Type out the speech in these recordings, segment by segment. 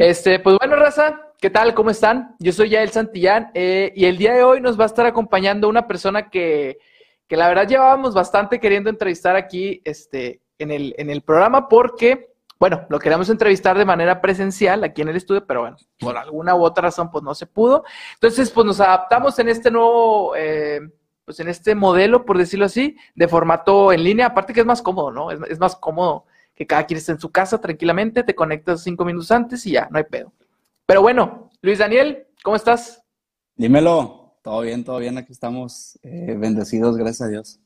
Este, pues bueno, raza, ¿qué tal? ¿Cómo están? Yo soy Yael Santillán eh, y el día de hoy nos va a estar acompañando una persona que, que la verdad llevábamos bastante queriendo entrevistar aquí este, en, el, en el programa porque, bueno, lo queremos entrevistar de manera presencial aquí en el estudio, pero bueno, por alguna u otra razón pues no se pudo. Entonces, pues nos adaptamos en este nuevo... Eh, pues en este modelo, por decirlo así, de formato en línea, aparte que es más cómodo, ¿no? Es, es más cómodo que cada quien esté en su casa tranquilamente, te conectas cinco minutos antes y ya, no hay pedo. Pero bueno, Luis Daniel, ¿cómo estás? Dímelo, todo bien, todo bien, aquí estamos eh, bendecidos, gracias a Dios.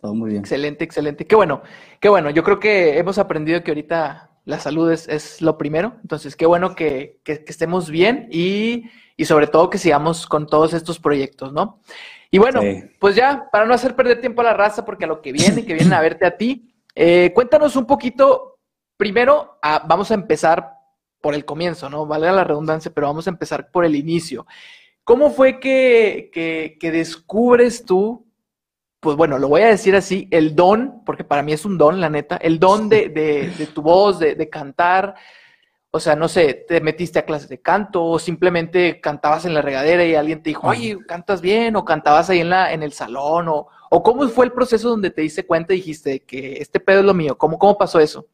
Todo muy bien. Excelente, excelente. Qué bueno, qué bueno. Yo creo que hemos aprendido que ahorita la salud es, es lo primero. Entonces, qué bueno que, que, que estemos bien y, y, sobre todo que sigamos con todos estos proyectos, ¿no? Y bueno, sí. pues ya, para no hacer perder tiempo a la raza, porque a lo que viene, que vienen a verte a ti, eh, cuéntanos un poquito, primero, a, vamos a empezar por el comienzo, ¿no? Vale la redundancia, pero vamos a empezar por el inicio. ¿Cómo fue que, que, que, descubres tú, pues bueno, lo voy a decir así, el don, porque para mí es un don, la neta, el don de, de, de tu voz, de, de, cantar? O sea, no sé, te metiste a clases de canto o simplemente cantabas en la regadera y alguien te dijo, oye, cantas bien, o cantabas ahí en, la, en el salón, o, ¿O cómo fue el proceso donde te diste cuenta y dijiste que este pedo es lo mío? ¿Cómo, cómo pasó eso?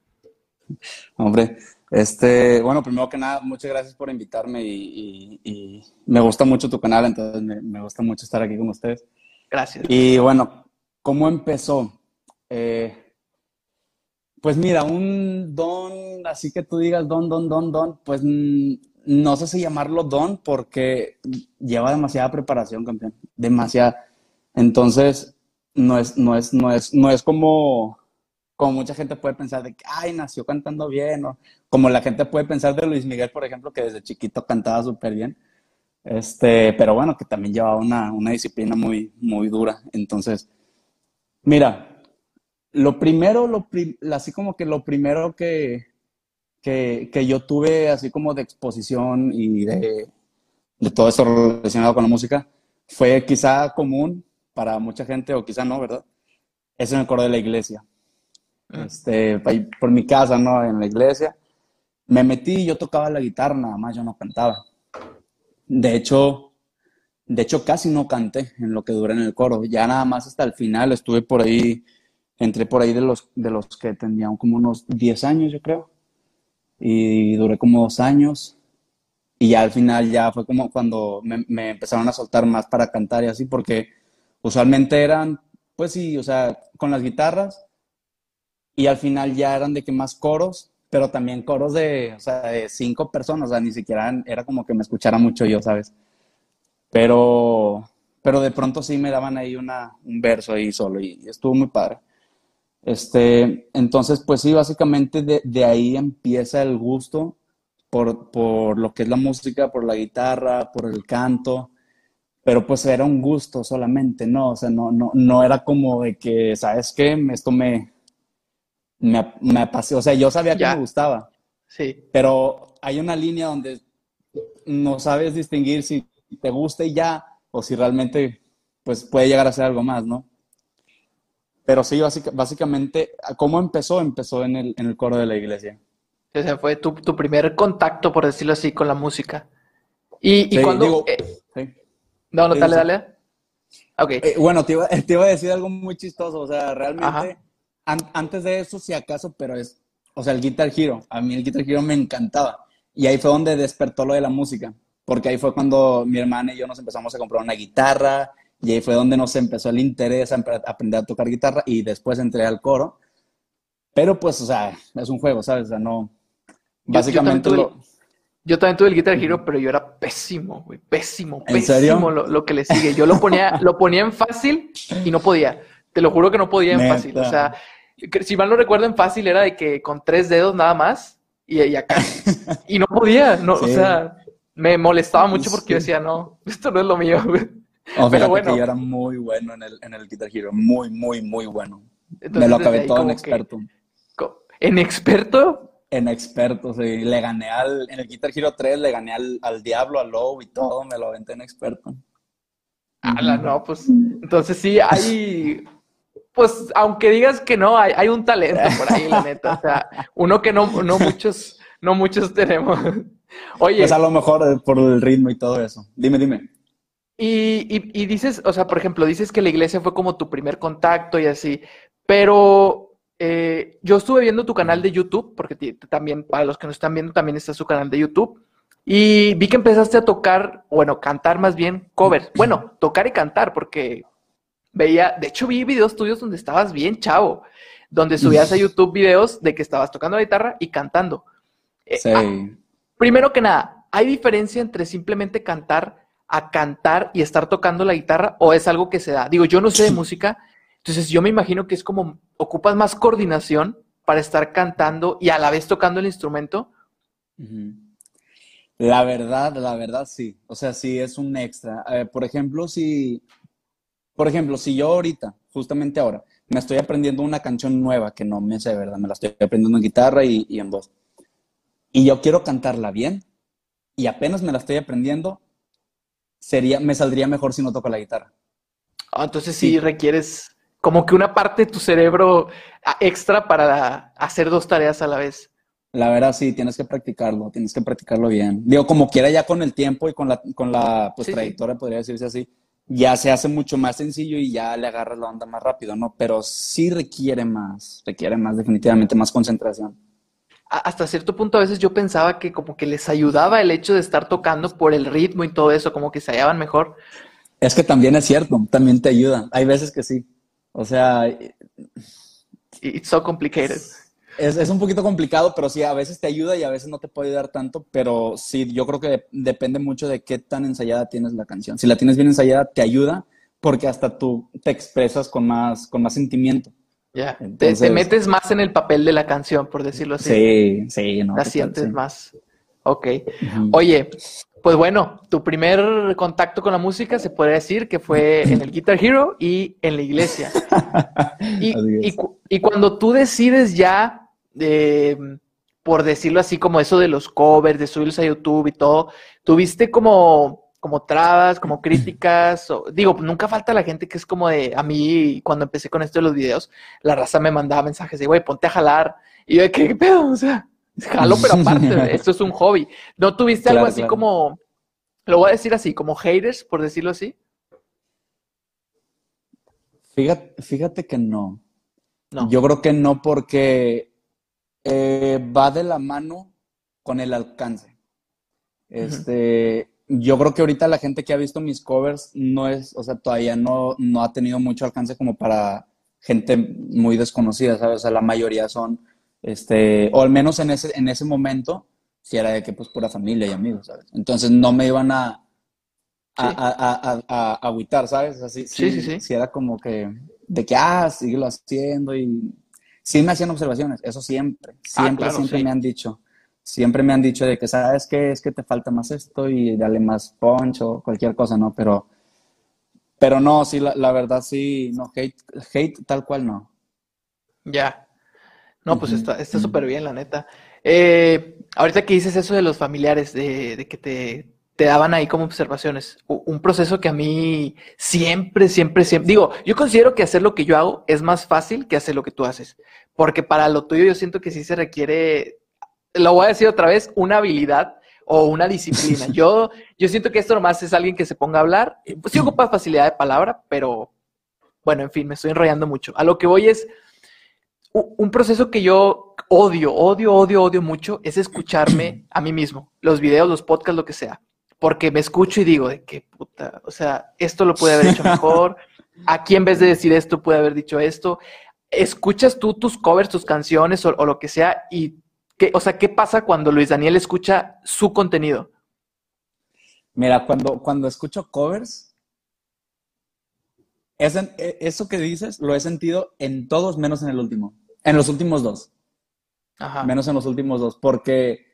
Hombre, este, bueno, primero que nada, muchas gracias por invitarme y, y, y me gusta mucho tu canal, entonces me, me, gusta mucho estar aquí con ustedes. Gracias. Y bueno, ¿cómo empezó? Eh, pues mira, un don, así que tú digas don, don, don, don, pues no sé si llamarlo don porque lleva demasiada preparación, campeón, demasiada. Entonces, no es, no es, no es, no es como, como mucha gente puede pensar de que, ay, nació cantando bien, o como la gente puede pensar de Luis Miguel, por ejemplo, que desde chiquito cantaba súper bien. Este, pero bueno, que también llevaba una, una disciplina muy, muy dura. Entonces, mira, lo primero, lo así como que lo primero que, que, que, yo tuve, así como de exposición y de, de todo esto relacionado con la música, fue quizá común para mucha gente, o quizá no, ¿verdad? Es en el coro de la iglesia. Ah. Este, por mi casa, ¿no? En la iglesia. Me metí y yo tocaba la guitarra, nada más yo no cantaba. De hecho, de hecho casi no canté en lo que duré en el coro. Ya nada más hasta el final estuve por ahí, entré por ahí de los, de los que tenían como unos 10 años, yo creo. Y duré como dos años. Y ya al final ya fue como cuando me, me empezaron a soltar más para cantar y así, porque usualmente eran, pues sí, o sea, con las guitarras y al final ya eran de que más coros, pero también coros de, o sea, de cinco personas, o sea, ni siquiera era como que me escuchara mucho yo, ¿sabes? Pero, pero de pronto sí me daban ahí una, un verso ahí solo y estuvo muy padre. Este, entonces, pues sí, básicamente de, de ahí empieza el gusto por, por, lo que es la música, por la guitarra, por el canto pero pues era un gusto solamente, ¿no? O sea, no, no, no era como de que, ¿sabes qué? Esto me, me, me o sea, yo sabía que me gustaba. Sí. Pero hay una línea donde no sabes distinguir si te gusta y ya, o si realmente, pues puede llegar a ser algo más, ¿no? Pero sí, básicamente, ¿cómo empezó? Empezó en el, en el coro de la iglesia. O sea, fue tu, tu primer contacto, por decirlo así, con la música. Y, cuando... Digo, eh, sí. No, no, dale, dale. Okay. Eh, bueno, te iba, te iba, a decir algo muy chistoso. O sea, realmente, an, antes de eso, si acaso, pero es, o sea, el Guitar Hero. A mí el Guitar Hero me encantaba. Y ahí fue donde despertó lo de la música. Porque ahí fue cuando mi hermana y yo nos empezamos a comprar una guitarra. Y ahí fue donde nos empezó el interés a aprender a tocar guitarra. Y después entré al coro. Pero pues, o sea, es un juego, ¿sabes? O sea, no. Básicamente yo, yo lo yo también tuve el Guitar Hero, pero yo era pésimo, güey. Pésimo, pésimo lo, lo, que le sigue. Yo lo ponía, lo ponía en fácil y no podía. Te lo juro que no podía en Neta. fácil. O sea, si mal no recuerdo, en fácil era de que con tres dedos nada más y, y acá. Y no podía, no, sí. o sea, me molestaba mucho porque sí. yo decía, no, esto no es lo mío, güey. Oh, pero bueno. que yo era muy bueno en el, en el Guitar Hero, muy, muy, muy bueno. Entonces, me lo acabé todo en experto. Que, ¿En experto? en expertos. Y le gané al, en el Guitar Hero 3, le gané al, al Diablo, al Low y todo, me lo aventé en experto. Ala, no, pues, entonces sí hay, pues, aunque digas que no, hay, hay un talento por ahí, la neta. O sea, uno que no, no muchos, no muchos tenemos. Oye. Pues a lo mejor eh, por el ritmo y todo eso. Dime, dime. Y, y, dices, o sea, por ejemplo, dices que la iglesia fue como tu primer contacto y así, pero eh, yo estuve viendo tu canal de YouTube, porque también, para los que nos están viendo, también está su canal de YouTube. Y vi que empezaste a tocar, bueno, cantar más bien covers. Bueno, tocar y cantar, porque veía, de hecho vi videos tuyos donde estabas bien chavo, donde subías a YouTube videos de que estabas tocando la guitarra y cantando. Eh, sí. Ah, primero que nada, ¿hay diferencia entre simplemente cantar a cantar y estar tocando la guitarra o es algo que se da? Digo, yo no sé de música, entonces yo me imagino que es como ocupas más coordinación para estar cantando y a la vez tocando el instrumento. La verdad, la verdad sí. O sea, sí es un extra. Eh, por ejemplo, si, por ejemplo, si yo ahorita, justamente ahora, me estoy aprendiendo una canción nueva que no me sé, ¿verdad? Me la estoy aprendiendo en guitarra y, y en voz. Y yo quiero cantarla bien y apenas me la estoy aprendiendo, sería, me saldría mejor si no toco la guitarra. Ah, entonces sí, requieres como que una parte de tu cerebro ah, extra para hacer dos tareas a la vez. La verdad sí, tienes que practicarlo, tienes que practicarlo bien. Digo, como quiera ya con el tiempo y con la, con la pues, trayectoria, podría decirse así, ya se hace mucho más sencillo y ya le agarras la onda más rápido, ¿no? Pero sí requiere más, requiere más, definitivamente más concentración hasta cierto punto a veces yo pensaba que como que les ayudaba el hecho de estar tocando por el ritmo y todo eso, como que se hallaban mejor. Es que también es cierto, también te ayuda. Hay veces que sí. O sea... It's so complicated. Es, un poquito complicado, pero sí, a veces te ayuda y a veces no te puede ayudar tanto, pero sí, yo creo que depende mucho de qué tan ensayada tienes la canción. Si la tienes bien ensayada, te ayuda porque hasta tú te expresas con más, con más sentimiento. Ya, te, metes más en el papel de la canción, por decirlo así. Sí, sí, no. La sientes más. Ok. Oye, pues bueno, tu primer contacto con la música se puede decir que fue en el Guitar Hero y en la iglesia. y, y, cuando tú decides ya, eh, por decirlo así, como eso de los covers, de subirlos a YouTube y todo, tuviste como como trabas, como críticas, digo, nunca falta la gente que es como de, a mí, cuando empecé con esto de los videos, la raza me mandaba mensajes de, güey, ponte a jalar, y yo de, ¿qué, pedo? O sea, jalo, pero aparte, esto es un hobby. ¿No tuviste algo así como, lo voy a decir así, como haters, por decirlo así? Fíjate, fíjate que no. no. Yo creo que no porque eh, va de la mano con el alcance. Este, yo creo que ahorita la gente que ha visto mis covers no es, o sea, todavía no, no ha tenido mucho alcance como para gente muy desconocida, ¿sabes? O sea, la mayoría son, este, o al menos en ese, en ese momento, si era de que pues pura familia y amigos, ¿sabes? Entonces no me iban a, a, a, a, agüitar, ¿sabes? Así, sí, sí, sí. Si era como que, de que, ah, síguelo haciendo y sí me hacían observaciones, eso siempre, ah, siempre, siempre me han dicho siempre me han dicho de que, ¿sabes qué? Es que te falta más esto y dale más punch o cualquier cosa, ¿no? Pero, pero no, sí, la, verdad sí, no, hate, hate tal cual no. Ya. No, pues está súper bien, la neta. Eh, ahorita que dices eso de los familiares, de, que te, te, daban ahí como observaciones, un proceso que a mí siempre, siempre, siempre, digo, yo considero que hacer lo que yo hago es más fácil que hacer lo que tú haces, porque para lo tuyo yo siento que sí se requiere lo voy a decir otra vez, una habilidad o una disciplina. Yo, yo siento que esto nomás es alguien que se ponga a hablar. Pues sí ocupa facilidad de palabra, pero bueno, en fin, me estoy enrollando mucho. A lo que voy es un proceso que yo odio, odio, odio, odio mucho, es escucharme a mí mismo, los videos, los podcasts, lo que sea. Porque me escucho y digo, de qué puta, o sea, esto lo puede haber hecho mejor. Aquí en vez de decir esto, puede haber dicho esto. Escuchas tú tus covers, tus canciones o lo que sea y o sea, ¿qué pasa cuando Luis Daniel escucha su contenido? Mira, cuando, cuando escucho covers, e, eso que dices lo he sentido en todos menos en el último. En los últimos dos. Ajá. Menos en los últimos dos. Porque,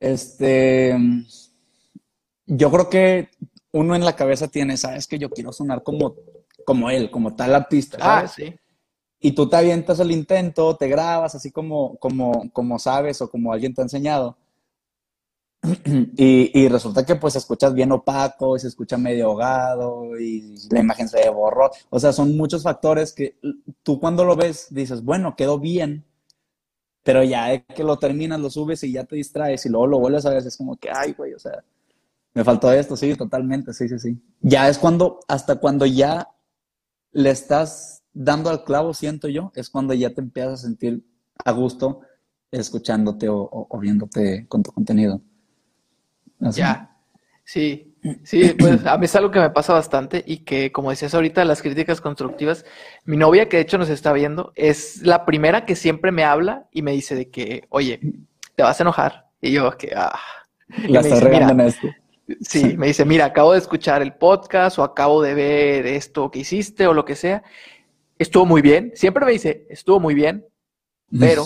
este, yo creo que uno en la cabeza tiene, sabes que yo quiero sonar como, como él, como tal artista. ¿sabes? Ah, sí y tú te avientas el intento, te grabas así como, como, como sabes o como alguien te ha enseñado. Y, resulta que pues escuchas bien opaco y se escucha medio ahogado y la imagen se borró. O sea, son muchos factores que tú cuando lo ves dices, bueno, quedó bien, Pero ya que lo terminas, lo subes y ya te distraes y luego lo vuelves a ver, es como que, ay, güey, o sea, me faltó esto, sí, totalmente, sí, sí, sí. Ya es cuando, hasta cuando ya le estás dando al clavo, siento yo, es cuando ya te empiezas a sentir a gusto escuchándote o, viéndote con tu contenido. Ya, sí, sí, pues a mí es algo que me pasa bastante y que, como decías ahorita, las críticas constructivas, mi novia, que de hecho nos está viendo, es la primera que siempre me habla y me dice de que, oye, te vas a enojar. Y yo, que, ah. La estás regando en esto. Sí, me dice, mira, acabo de escuchar el podcast o acabo de ver esto que hiciste o lo que sea. Estuvo muy bien. Siempre me dice, estuvo muy bien, pero,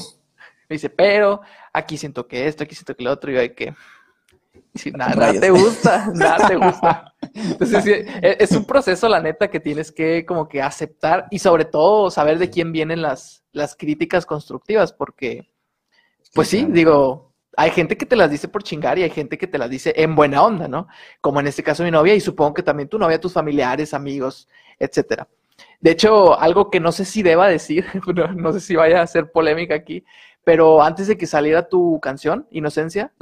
me dice, pero aquí siento que esto, aquí siento que lo otro. Y yo hay que, si nada, te gusta, nada te gusta. Entonces, e, es un proceso, la neta, que tienes que como que aceptar y sobre todo saber de quién vienen las, las críticas constructivas, porque, pues sí, digo, hay gente que te las dice por chingar y hay gente que te las dice en buena onda, ¿no? Como en este caso mi novia y supongo que también tu novia, tus familiares, amigos, etcétera. De hecho, algo que no sé si deba decir, no, sé si vaya a ser polémica aquí, pero antes de que saliera tu canción, Inocencia,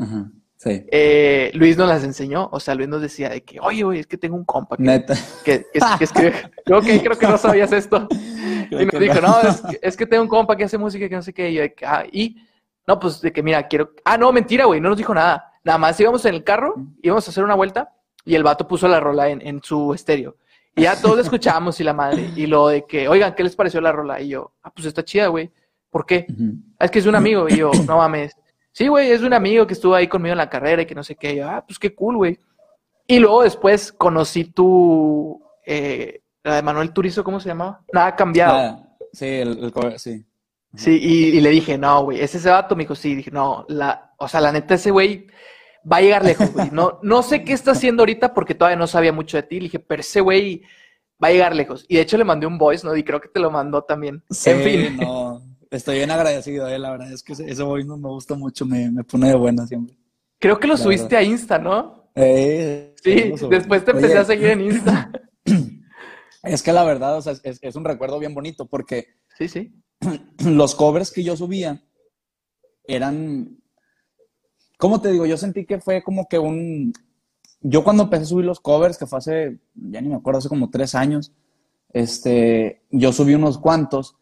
eh, Luis nos las enseñó, o sea, Luis nos decía de que, oye, oye, es que tengo un compa que, Neta. que, escribe, creo que, creo que no sabías esto. y nos dijo, no, es, que tengo un compa que hace música que no sé qué, y, ah, y no, pues de que mira, quiero. Ah, no, mentira, güey, no nos dijo nada. Nada más íbamos en el carro, íbamos a hacer una vuelta y el vato puso la rola en, su estéreo. Y ya todos escuchábamos y la madre. Y lo de que, oigan, ¿qué les pareció la rola? Y yo, ah, pues está chida, güey. ¿Por qué? Ah, es que es un amigo. Y yo, no mames. Sí, güey, es un amigo que estuvo ahí conmigo en la carrera y que no sé qué. Y yo, ah, pues qué cool, güey. Y luego después conocí tu, eh, la de Manuel Turizo, ¿cómo se llamaba? Nada cambiado. Ah, sí, el, el, sí. Sí, y, le dije, no, güey, ¿es ese vato? Me dijo, sí, dije, no, la, o sea, la neta, ese güey va a llegar lejos, güey. No, no sé qué está haciendo ahorita porque todavía no sabía mucho de ti. Le dije, pero ese güey va a llegar lejos. Y de hecho le mandé un voice, ¿no? Y creo que te lo mandó también. Sí, en fin. No, estoy bien agradecido, eh, la verdad es que ese, voice no me gusta mucho, me, me pone de buena siempre. Creo que lo subiste a Insta, ¿no? Eh, sí, después te empecé a seguir en Insta. Es que la verdad, o sea, es, es un recuerdo bien bonito porque... Sí, sí los covers que yo subía eran, ¿cómo te digo? Yo sentí que fue como que un, yo cuando empecé a subir los covers, que fue hace, ya ni me acuerdo, hace como tres años, este, yo subí unos cuantos,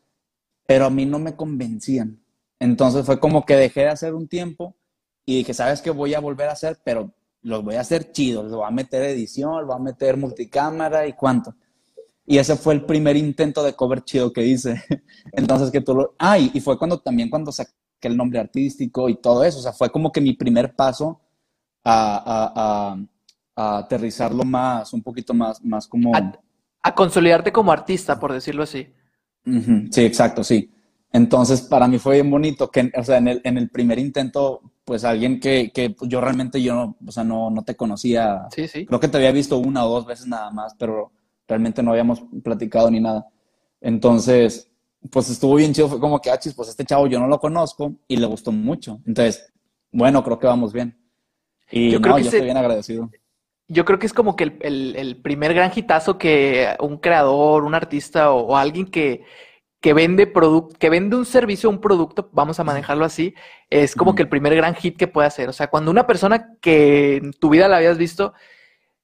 pero a mí no me convencían. Entonces fue como que dejé de hacer un tiempo y dije, ¿sabes qué? Voy a volver a hacer, pero los voy a hacer chidos, los voy a meter edición, los voy a meter multicámara y cuánto. Y ese fue el primer intento de cover chido que hice. Entonces que tú lo... Ah, y, fue cuando también cuando saqué el nombre artístico y todo eso. O sea, fue como que mi primer paso a, aterrizarlo más, un poquito más, más como... A, consolidarte como artista, por decirlo así. Sí, exacto, sí. Entonces, para mí fue bien bonito que, o sea, en el, en el primer intento, pues alguien que, que yo realmente yo, o sea, no, no te conocía. Sí, sí. Creo que te había visto una o dos veces nada más, pero realmente no habíamos platicado ni nada. Entonces, pues estuvo bien chido, fue como que, ah, pues este chavo yo no lo conozco y le gustó mucho. Entonces, bueno, creo que vamos bien. Y yo, creo que yo estoy bien agradecido. Yo creo que es como que el, primer gran hitazo que un creador, un artista o, alguien que, que vende producto, que vende un servicio, un producto, vamos a manejarlo así, es como que el primer gran hit que puede hacer. O sea, cuando una persona que en tu vida la habías visto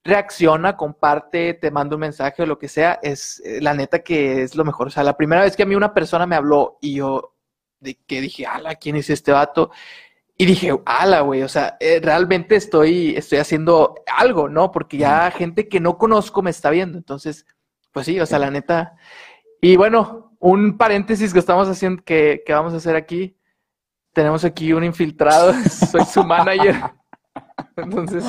reacciona, comparte, te manda un mensaje o lo que sea, es eh, la neta que es lo mejor. O sea, la primera vez que a mí una persona me habló y yo de que dije, ala, ¿quién es este vato? Y dije, ala, güey, o sea, eh, realmente estoy, estoy haciendo algo, ¿no? Porque ya gente que no conozco me está viendo. Entonces, pues sí, o sea, la neta. Y bueno, un paréntesis que estamos haciendo, que, que vamos a hacer aquí. Tenemos aquí un infiltrado, soy su manager. Entonces,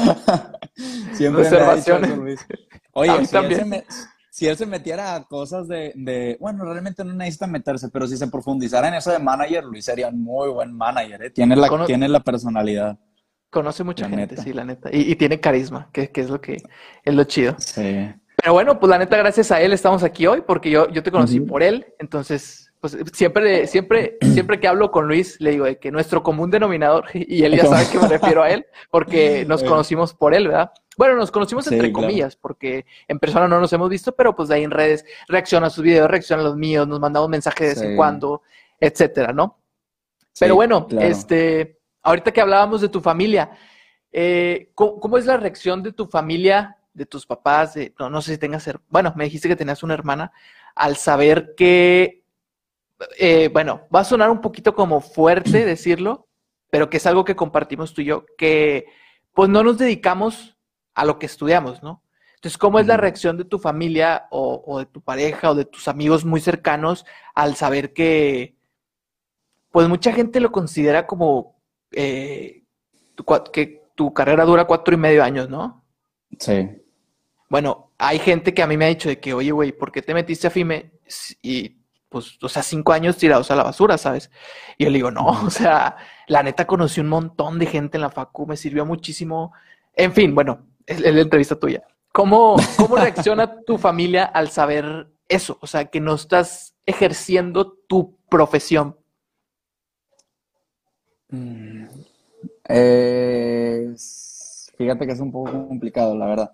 siempre observaciones. Oye, si también. Él se si él se metiera a cosas de, bueno, realmente no necesita meterse, pero si se profundizara en eso de manager, Luis sería un muy buen manager, ¿eh? tiene, la, tiene la personalidad. Conoce mucha gente, sí, la neta. Y, tiene carisma, que, es lo que es lo chido. Sí. Pero bueno, pues la neta, gracias a él estamos aquí hoy, porque yo, yo te conocí por él, entonces pues siempre, siempre, siempre que hablo con Luis, le digo de que nuestro común denominador, y él ya sabe que me refiero a él, porque nos conocimos por él, ¿verdad? Bueno, nos conocimos entre comillas, porque en persona no nos hemos visto, pero pues de ahí en redes reacciona a sus videos, reacciona a los míos, nos mandamos mensajes de vez en cuando, etcétera, ¿no? Pero bueno, este, ahorita que hablábamos de tu familia, eh, ¿cómo, es la reacción de tu familia, de tus papás? De, no, no sé si tengas, bueno, me dijiste que tenías una hermana, al saber que, eh, bueno, va a sonar un poquito como fuerte decirlo, pero que es algo que compartimos tú y yo, que pues no nos dedicamos a lo que estudiamos, ¿no? Entonces, ¿cómo es la reacción de tu familia o, de tu pareja o de tus amigos muy cercanos al saber que, pues mucha gente lo considera como eh, que tu carrera dura cuatro y medio años, ¿no? Sí. Bueno, hay gente que a mí me ha dicho de que, oye, güey, ¿por qué te metiste a FIME? Y, pues, o sea, cinco años tirados a la basura, ¿sabes? Y yo le digo, no, o sea, la neta conocí un montón de gente en la facu, me sirvió muchísimo. En fin, bueno, es, la entrevista tuya. ¿Cómo, ¿Cómo reacciona tu familia al saber eso? O sea, que no estás ejerciendo tu profesión. Mm, eh, fíjate que es un poco complicado, la verdad.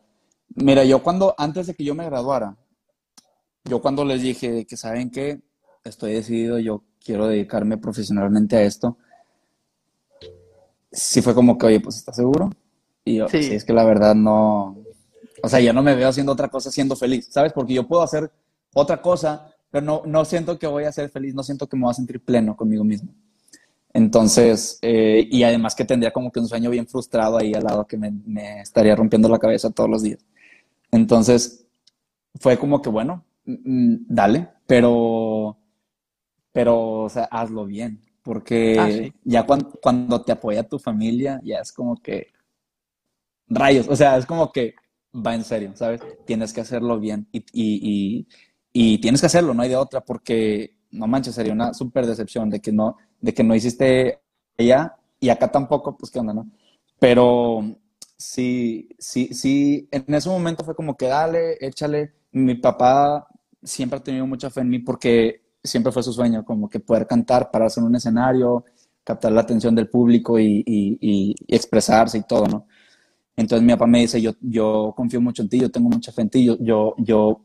Mira, yo cuando, antes de que yo me graduara, yo cuando les dije que saben que estoy decidido, yo quiero dedicarme profesionalmente a esto, sí fue como que, oye, pues ¿estás seguro? Y yo, sí. es que la verdad no, o sea, yo no me veo haciendo otra cosa siendo feliz, ¿sabes? Porque yo puedo hacer otra cosa, pero no, no siento que voy a ser feliz, no siento que me voy a sentir pleno conmigo mismo. Entonces, eh, y además que tendría como que un sueño bien frustrado ahí al lado que me, me, estaría rompiendo la cabeza todos los días. Entonces, fue como que, bueno, dale, pero, pero, o sea, hazlo bien, porque ah, ya cuando, cuando, te apoya tu familia, ya es como que, rayos, o sea, es como que va en serio, ¿sabes? Tienes que hacerlo bien y, y, y tienes que hacerlo, no hay de otra, porque no manches, sería una súper decepción de que no, de que no hiciste allá y acá tampoco, pues qué onda, ¿no? Pero sí, sí, sí, en ese momento fue como que dale, échale. Mi papá siempre ha tenido mucha fe en mí porque siempre fue su sueño, como que poder cantar, pararse en un escenario, captar la atención del público y, expresarse y todo, ¿no? Entonces mi papá me dice, yo, yo confío mucho en ti, yo tengo mucha fe en ti, yo, yo, yo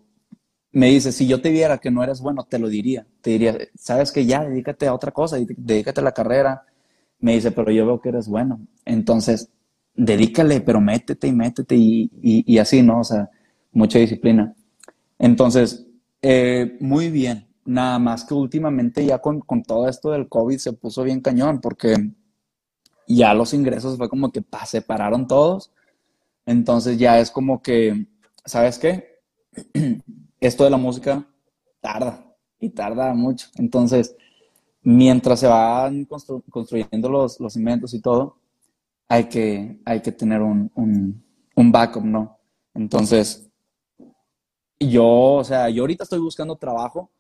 me dice, si yo te viera que no eres bueno, te lo diría. Te diría, sabes que ya, dedícate a otra cosa, dedícate a la carrera. Me dice, pero yo veo que eres bueno. Entonces, dedícale, pero métete y métete y, y, así, ¿no? O sea, mucha disciplina. Entonces, eh, muy bien. Nada más que últimamente ya con, con todo esto del COVID se puso bien cañón porque ya los ingresos fue como que pa, se pararon todos. Entonces ya es como que, ¿sabes qué? esto de la música tarda y tarda mucho. Entonces, mientras se van construyendo los, los, inventos y todo, hay que, hay que tener un, un, backup, ¿no? Entonces, yo, o sea, yo ahorita estoy buscando trabajo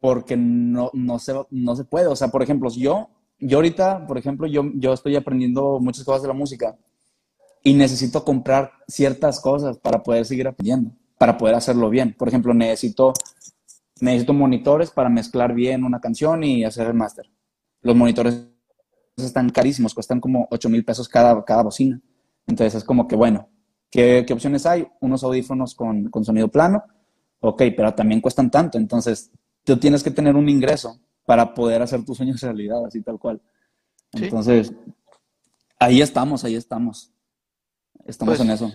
porque no, no, se, no se puede. O sea, por ejemplo, yo, yo ahorita, por ejemplo, yo, yo estoy aprendiendo muchas cosas de la música y necesito comprar ciertas cosas para poder seguir aprendiendo para poder hacerlo bien. Por ejemplo, necesito, necesito monitores para mezclar bien una canción y hacer el máster. Los monitores están carísimos, cuestan como 8 mil pesos cada, cada bocina. Entonces es como que, bueno, ¿qué, ¿qué, opciones hay? Unos audífonos con, con sonido plano, ok, pero también cuestan tanto. Entonces tú tienes que tener un ingreso para poder hacer tus sueños realidad, así tal cual. Entonces, ahí estamos, ahí estamos. Estamos pues, en eso.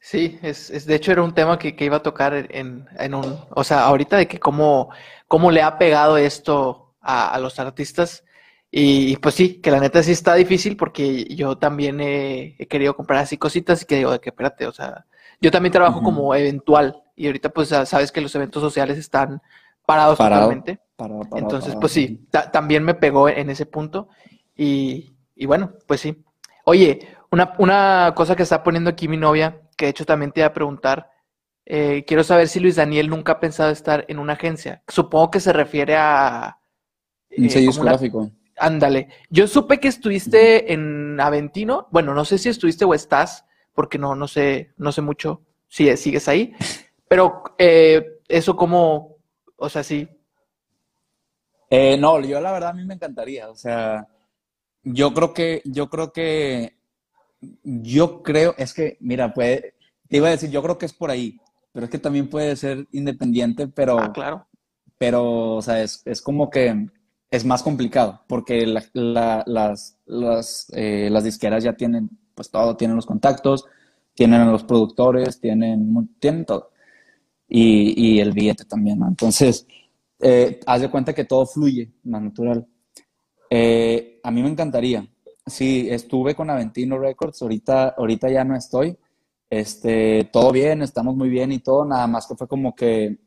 Sí, es, es, de hecho era un tema que, que iba a tocar en, en, un, o sea, ahorita de que cómo, cómo le ha pegado esto a, a los artistas. Y, pues sí, que la neta sí está difícil porque yo también he, he querido comprar así cositas y que digo, de que espérate, o sea, yo también trabajo como eventual y ahorita pues sabes que los eventos sociales están parados totalmente. Entonces, pues sí, también me pegó en ese punto y, y bueno, pues sí. Oye, una, una cosa que está poniendo aquí mi novia que de hecho también te iba a preguntar. Eh, quiero saber si Luis Daniel nunca ha pensado estar en una agencia. Supongo que se refiere a... Un eh, sello discográfico. Ándale. Yo supe que estuviste en Aventino. Bueno, no sé si estuviste o estás, porque no, no sé, no sé mucho si sigues ahí. Pero eh, eso como, o sea, sí. no, yo la verdad a mí me encantaría. O sea, yo creo que, yo creo que yo creo, es que, mira, puede, te iba a decir, yo creo que es por ahí, pero es que también puede ser independiente, pero, ah, claro. pero, o sea, es, es como que es más complicado porque las, las, eh, las disqueras ya tienen pues todo, tienen los contactos, tienen a los productores, tienen, tienen todo. Y, y el billete también, Entonces, eh, haz de cuenta que todo fluye más natural. Eh, a mí me encantaría. Sí, estuve con Aventino Records, ahorita, ahorita ya no estoy. Este, todo bien, estamos muy bien y todo, nada más que fue como que,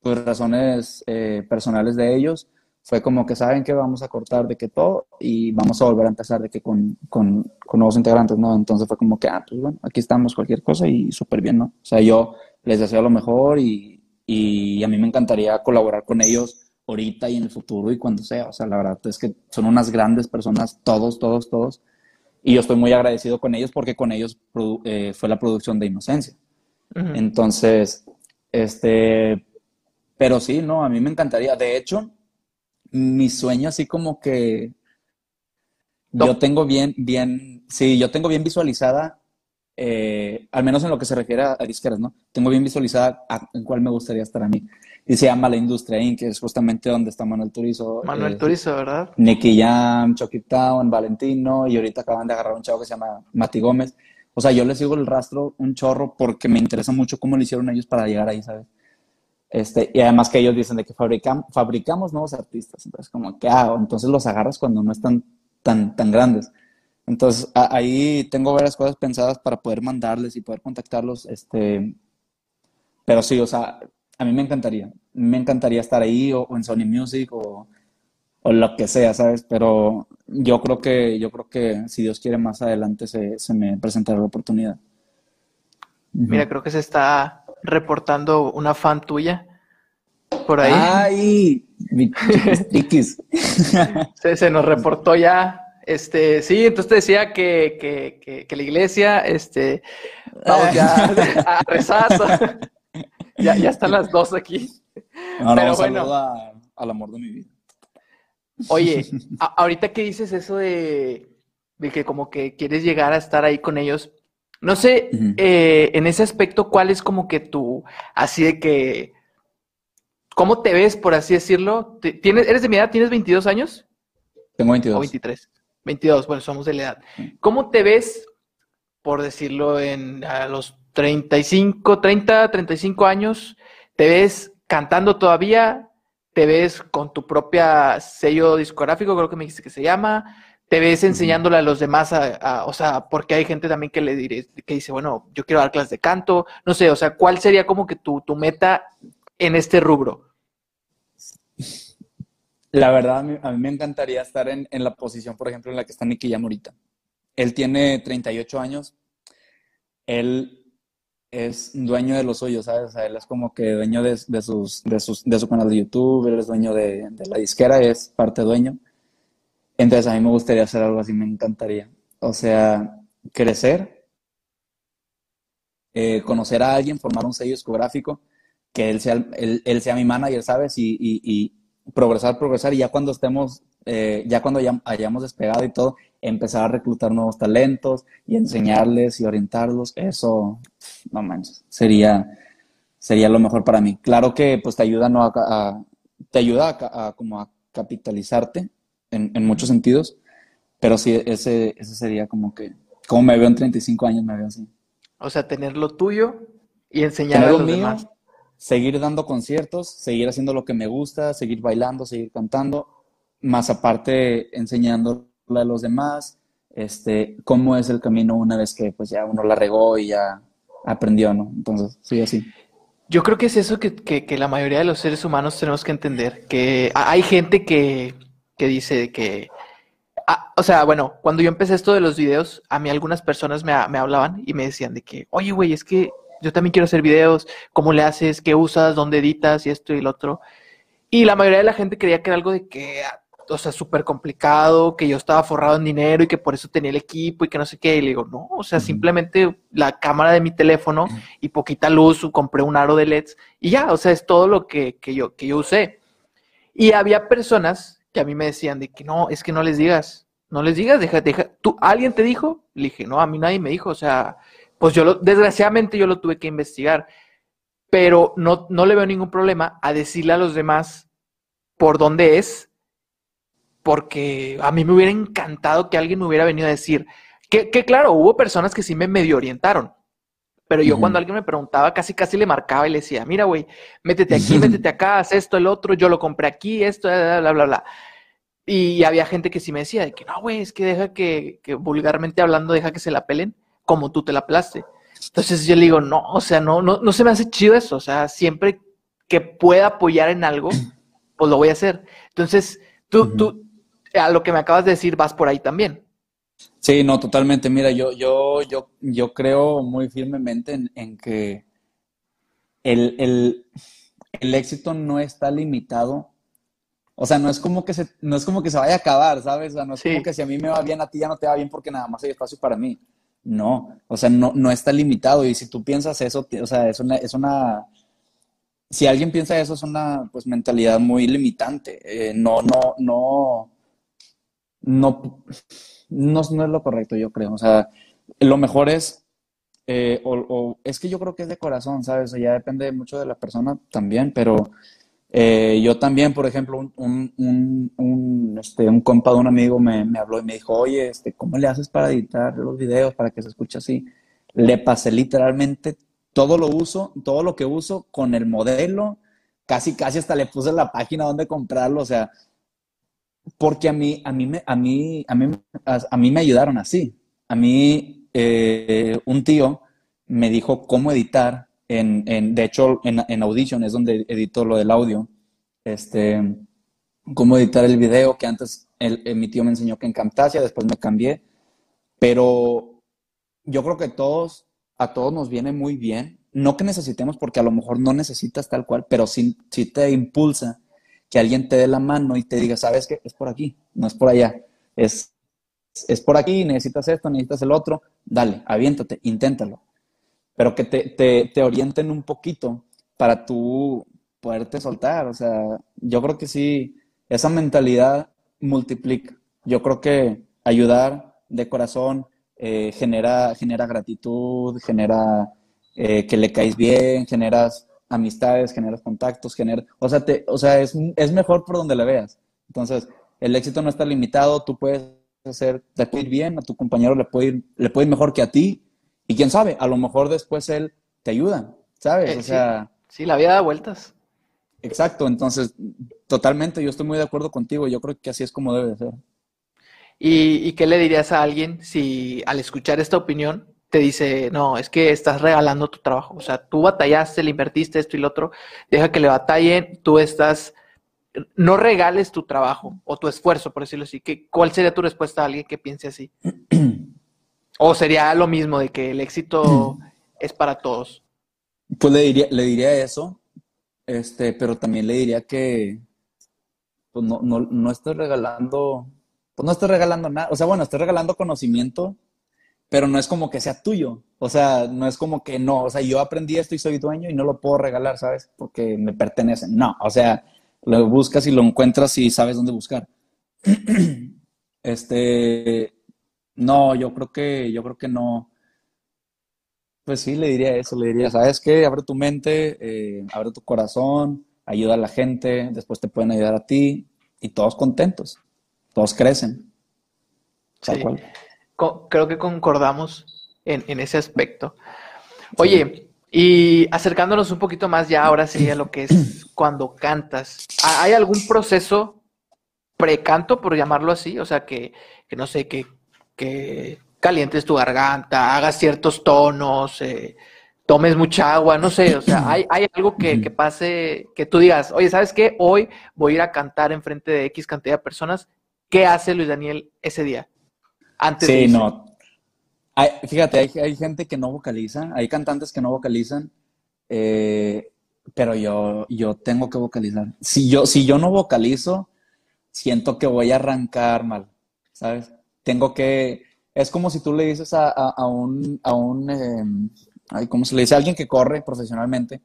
pues razones eh, personales de ellos, fue como que saben que vamos a cortar de que todo y vamos a volver a empezar de que con, con, con nuevos integrantes, ¿no? Entonces fue como que, ah, pues bueno, aquí estamos, cualquier cosa y súper bien, ¿no? O sea, yo les deseo lo mejor y, y a mí me encantaría colaborar con ellos ahorita y en el futuro y cuando sea. O sea, la verdad es que son unas grandes personas, todos, todos, todos. Y yo estoy muy agradecido con ellos porque con ellos eh, fue la producción de Inocencia. Entonces, este, pero sí, no, a mí me encantaría. De hecho, mi sueño así como que yo tengo bien, bien, sí, yo tengo bien visualizada eh, al menos en lo que se refiere a, disqueras, ¿no? Tengo bien visualizada en cuál me gustaría estar a mí. Y se llama La Industria Inc., que es justamente donde está Manuel Turizo. Manuel eh, Turizo, ¿verdad? Nicky Jam, Chucky Town, Valentino, y ahorita acaban de agarrar un chavo que se llama Mati Gómez. O sea, yo le sigo el rastro un chorro porque me interesa mucho cómo lo hicieron ellos para llegar ahí, ¿sabes? Este, y además que ellos dicen de que fabricamos nuevos artistas. Entonces, como que, ah, entonces los agarras cuando no están tan, tan grandes. Entonces, ahí tengo varias cosas pensadas para poder mandarles y poder contactarlos. Este, pero sí, o sea, a mí me encantaría. Me encantaría estar ahí o, en Sony Music o, o, lo que sea, ¿sabes? Pero yo creo que, yo creo que si Dios quiere más adelante se, se me presentará la oportunidad. Mira, creo que se está reportando una fan tuya por ahí. ¡Ay! Mi se, se nos reportó ya este, sí, entonces te decía que, que, la iglesia, este, vamos ya a rezar. ya, ya están las dos aquí. Pero bueno. al amor de mi vida. Oye, ahorita que dices eso de, de, que como que quieres llegar a estar ahí con ellos, no sé, eh, en ese aspecto, ¿cuál es como que tú, así de que, ¿cómo te ves, por así decirlo? ¿Tienes, ¿Eres de mi edad? ¿Tienes 22 años? Tengo 22. O 23. 22, bueno, somos de la edad. ¿Cómo te ves, por decirlo, en a los 35, 30, 35 años? ¿Te ves cantando todavía? ¿Te ves con tu propia sello discográfico, creo que me dijiste que se llama? ¿Te ves enseñándole a los demás, a, o sea, porque hay gente también que le diré, que dice, bueno, yo quiero dar clases de canto, no sé, o sea, ¿cuál sería como que tu, tu meta en este rubro? La verdad, a mí, me encantaría estar en, la posición, por ejemplo, en la que está Nicky Jam ahorita. Él tiene 38 años. Él es dueño de los suyos, ¿sabes? O sea, él es como que dueño de, sus, de, sus, de su canal de YouTube, él es dueño de, la disquera, es parte dueño. Entonces, a mí me gustaría hacer algo así, me encantaría. O sea, crecer, eh, conocer a alguien, formar un sello discográfico, que él sea, él, sea mi manager, ¿sabes? y, y progresar, progresar y ya cuando estemos, eh, ya cuando ya hayamos despegado y todo, empezar a reclutar nuevos talentos y enseñarles y orientarlos, eso, no manches, sería, sería lo mejor para mí. Claro que pues te ayuda, ¿no? a, te ayuda a, como a capitalizarte en, en, muchos sentidos, pero sí, ese, ese sería como que, como me veo en 35 años, me veo así. O sea, tener lo tuyo y enseñar a los demás seguir dando conciertos, seguir haciendo lo que me gusta, seguir bailando, seguir cantando, más aparte enseñándole a los demás, este, cómo es el camino una vez que pues ya uno la regó y ya aprendió, ¿no? Entonces, sí, así. Yo creo que es eso que, que, la mayoría de los seres humanos tenemos que entender, que hay gente que, que dice que, ah, o sea, bueno, cuando yo empecé esto de los videos, a mí algunas personas me, me hablaban y me decían de que, oye, güey, es que yo también quiero hacer videos, cómo le haces, qué usas, dónde editas y esto y lo otro. Y la mayoría de la gente creía que era algo de que, o sea, súper complicado, que yo estaba forrado en dinero y que por eso tenía el equipo y que no sé qué. Y le digo, no, o sea, simplemente la cámara de mi teléfono y poquita luz, compré un aro de LEDs y ya, o sea, es todo lo que, yo, que yo usé. Y había personas que a mí me decían de que no, es que no les digas, no les digas, deja, deja, ¿tú, ¿alguien te dijo? Le dije, no, a mí nadie me dijo, o sea, pues yo lo, desgraciadamente yo lo tuve que investigar, pero no, no le veo ningún problema a decirle a los demás por dónde es porque a mí me hubiera encantado que alguien me hubiera venido a decir, que, que claro, hubo personas que sí me medio orientaron, pero yo cuando alguien me preguntaba, casi casi le marcaba y le decía, mira, güey, métete aquí, métete acá, haz esto, el otro, yo lo compré aquí, esto, bla, bla, bla, bla. Y había gente que sí me decía, de que no, güey, es que deja que, que, vulgarmente hablando, deja que se la pelen como tú te la plaste. Entonces yo le digo, no, o sea, no, no, no se me hace chido eso, o sea, siempre que pueda apoyar en algo, pues lo voy a hacer. Entonces, tú, tú, a lo que me acabas de decir, vas por ahí también. Sí, no, totalmente. Mira, yo, yo, yo, yo creo muy firmemente en, que el, éxito no está limitado. O sea, no es como que se, no es como que se vaya a acabar, ¿sabes? O sea, no es como que si a mí me va bien, a ti ya no te va bien porque nada más hay espacio para mí. No, o sea, no, no está limitado. Y si tú piensas eso, o sea, es una, es una, si alguien piensa eso, es una pues mentalidad muy limitante. Eh, no, no, no, no, no, es lo correcto, yo creo. O sea, lo mejor es, eh, o, es que yo creo que es de corazón, ¿sabes? O ya depende mucho de la persona también, pero eh, yo también, por ejemplo, un, un, un, este, un compa de un amigo me, me, habló y me dijo, oye, este, ¿cómo le haces para editar los videos para que se escuche así? Le pasé literalmente todo lo uso, todo lo que uso con el modelo, casi, casi hasta le puse la página donde comprarlo, o sea, porque a mí, a mí, a mí, a mí, a mí me ayudaron así. A mí, eh, un tío me dijo cómo editar en, en de hecho, en, en, Audition es donde edito lo del audio, este, cómo editar el video, que antes el, eh, mi tío me enseñó que en Camtasia, después me cambié, pero yo creo que todos, a todos nos viene muy bien, no que necesitemos, porque a lo mejor no necesitas tal cual, pero sí, sí te impulsa que alguien te dé la mano y te diga, ¿sabes qué? Es por aquí, no es por allá. Es, es por aquí, necesitas esto, necesitas el otro. Dale, aviéntate, inténtalo. Pero que te, te, orienten un poquito para tú poderte soltar. O sea, yo creo que sí, esa mentalidad multiplica. Yo creo que ayudar de corazón eh, genera, genera gratitud, genera eh, que le caes bien, generas amistades, generas contactos, generas, o sea, te, o sea es, es mejor por donde le veas. Entonces, el éxito no está limitado, tú puedes hacer, te puede ir bien, a tu compañero le puede ir, le puede ir mejor que a ti, y quién sabe, a lo mejor después él te ayuda, ¿sabes? Eh, o sea... Sí, la vida da vueltas. Exacto, entonces, totalmente, yo estoy muy de acuerdo contigo, yo creo que así es como debe de ser. ¿Y, ¿Y qué le dirías a alguien si al escuchar esta opinión te dice, no, es que estás regalando tu trabajo. O sea, tú batallaste, le invertiste esto y lo otro, deja que le batallen, tú estás, no regales tu trabajo o tu esfuerzo, por decirlo así. ¿Qué, ¿Cuál sería tu respuesta a alguien que piense así? ¿O sería lo mismo de que el éxito es para todos? Pues le diría, le diría eso, este, pero también le diría que pues no, no, no estoy regalando, pues no estoy regalando nada. O sea, bueno, estoy regalando conocimiento, pero no es como que sea tuyo. O sea, no es como que no, o sea, yo aprendí esto y soy dueño y no lo puedo regalar, ¿sabes? Porque me pertenece. No, o sea, lo buscas y lo encuentras y sabes dónde buscar. este, no, yo creo que, yo creo que no. Pues sí, le diría eso, le diría, ¿sabes qué? Abre tu mente, eh, abre tu corazón, ayuda a la gente, después te pueden ayudar a ti y todos contentos, todos crecen. Tal cual creo que concordamos en, ese aspecto. Oye, y acercándonos un poquito más ya ahora sí a lo que es cuando cantas, ¿hay algún proceso precanto, por llamarlo así? O sea, que, no sé, que, que, calientes tu garganta, hagas ciertos tonos, eh, tomes mucha agua, no sé, o sea, ¿hay, hay algo que, que, pase, que tú digas, oye, ¿sabes qué? Hoy voy a ir a cantar en frente de X cantidad de personas. ¿Qué hace Luis Daniel ese día? Antes sí, no. fíjate, hay, gente que no vocaliza, hay cantantes que no vocalizan, eh, pero yo, yo tengo que vocalizar. Si yo, si yo no vocalizo, siento que voy a arrancar mal, ¿sabes? Tengo que, es como si tú le dices a, un, a un eh, ¿cómo se le dice? A alguien que corre profesionalmente,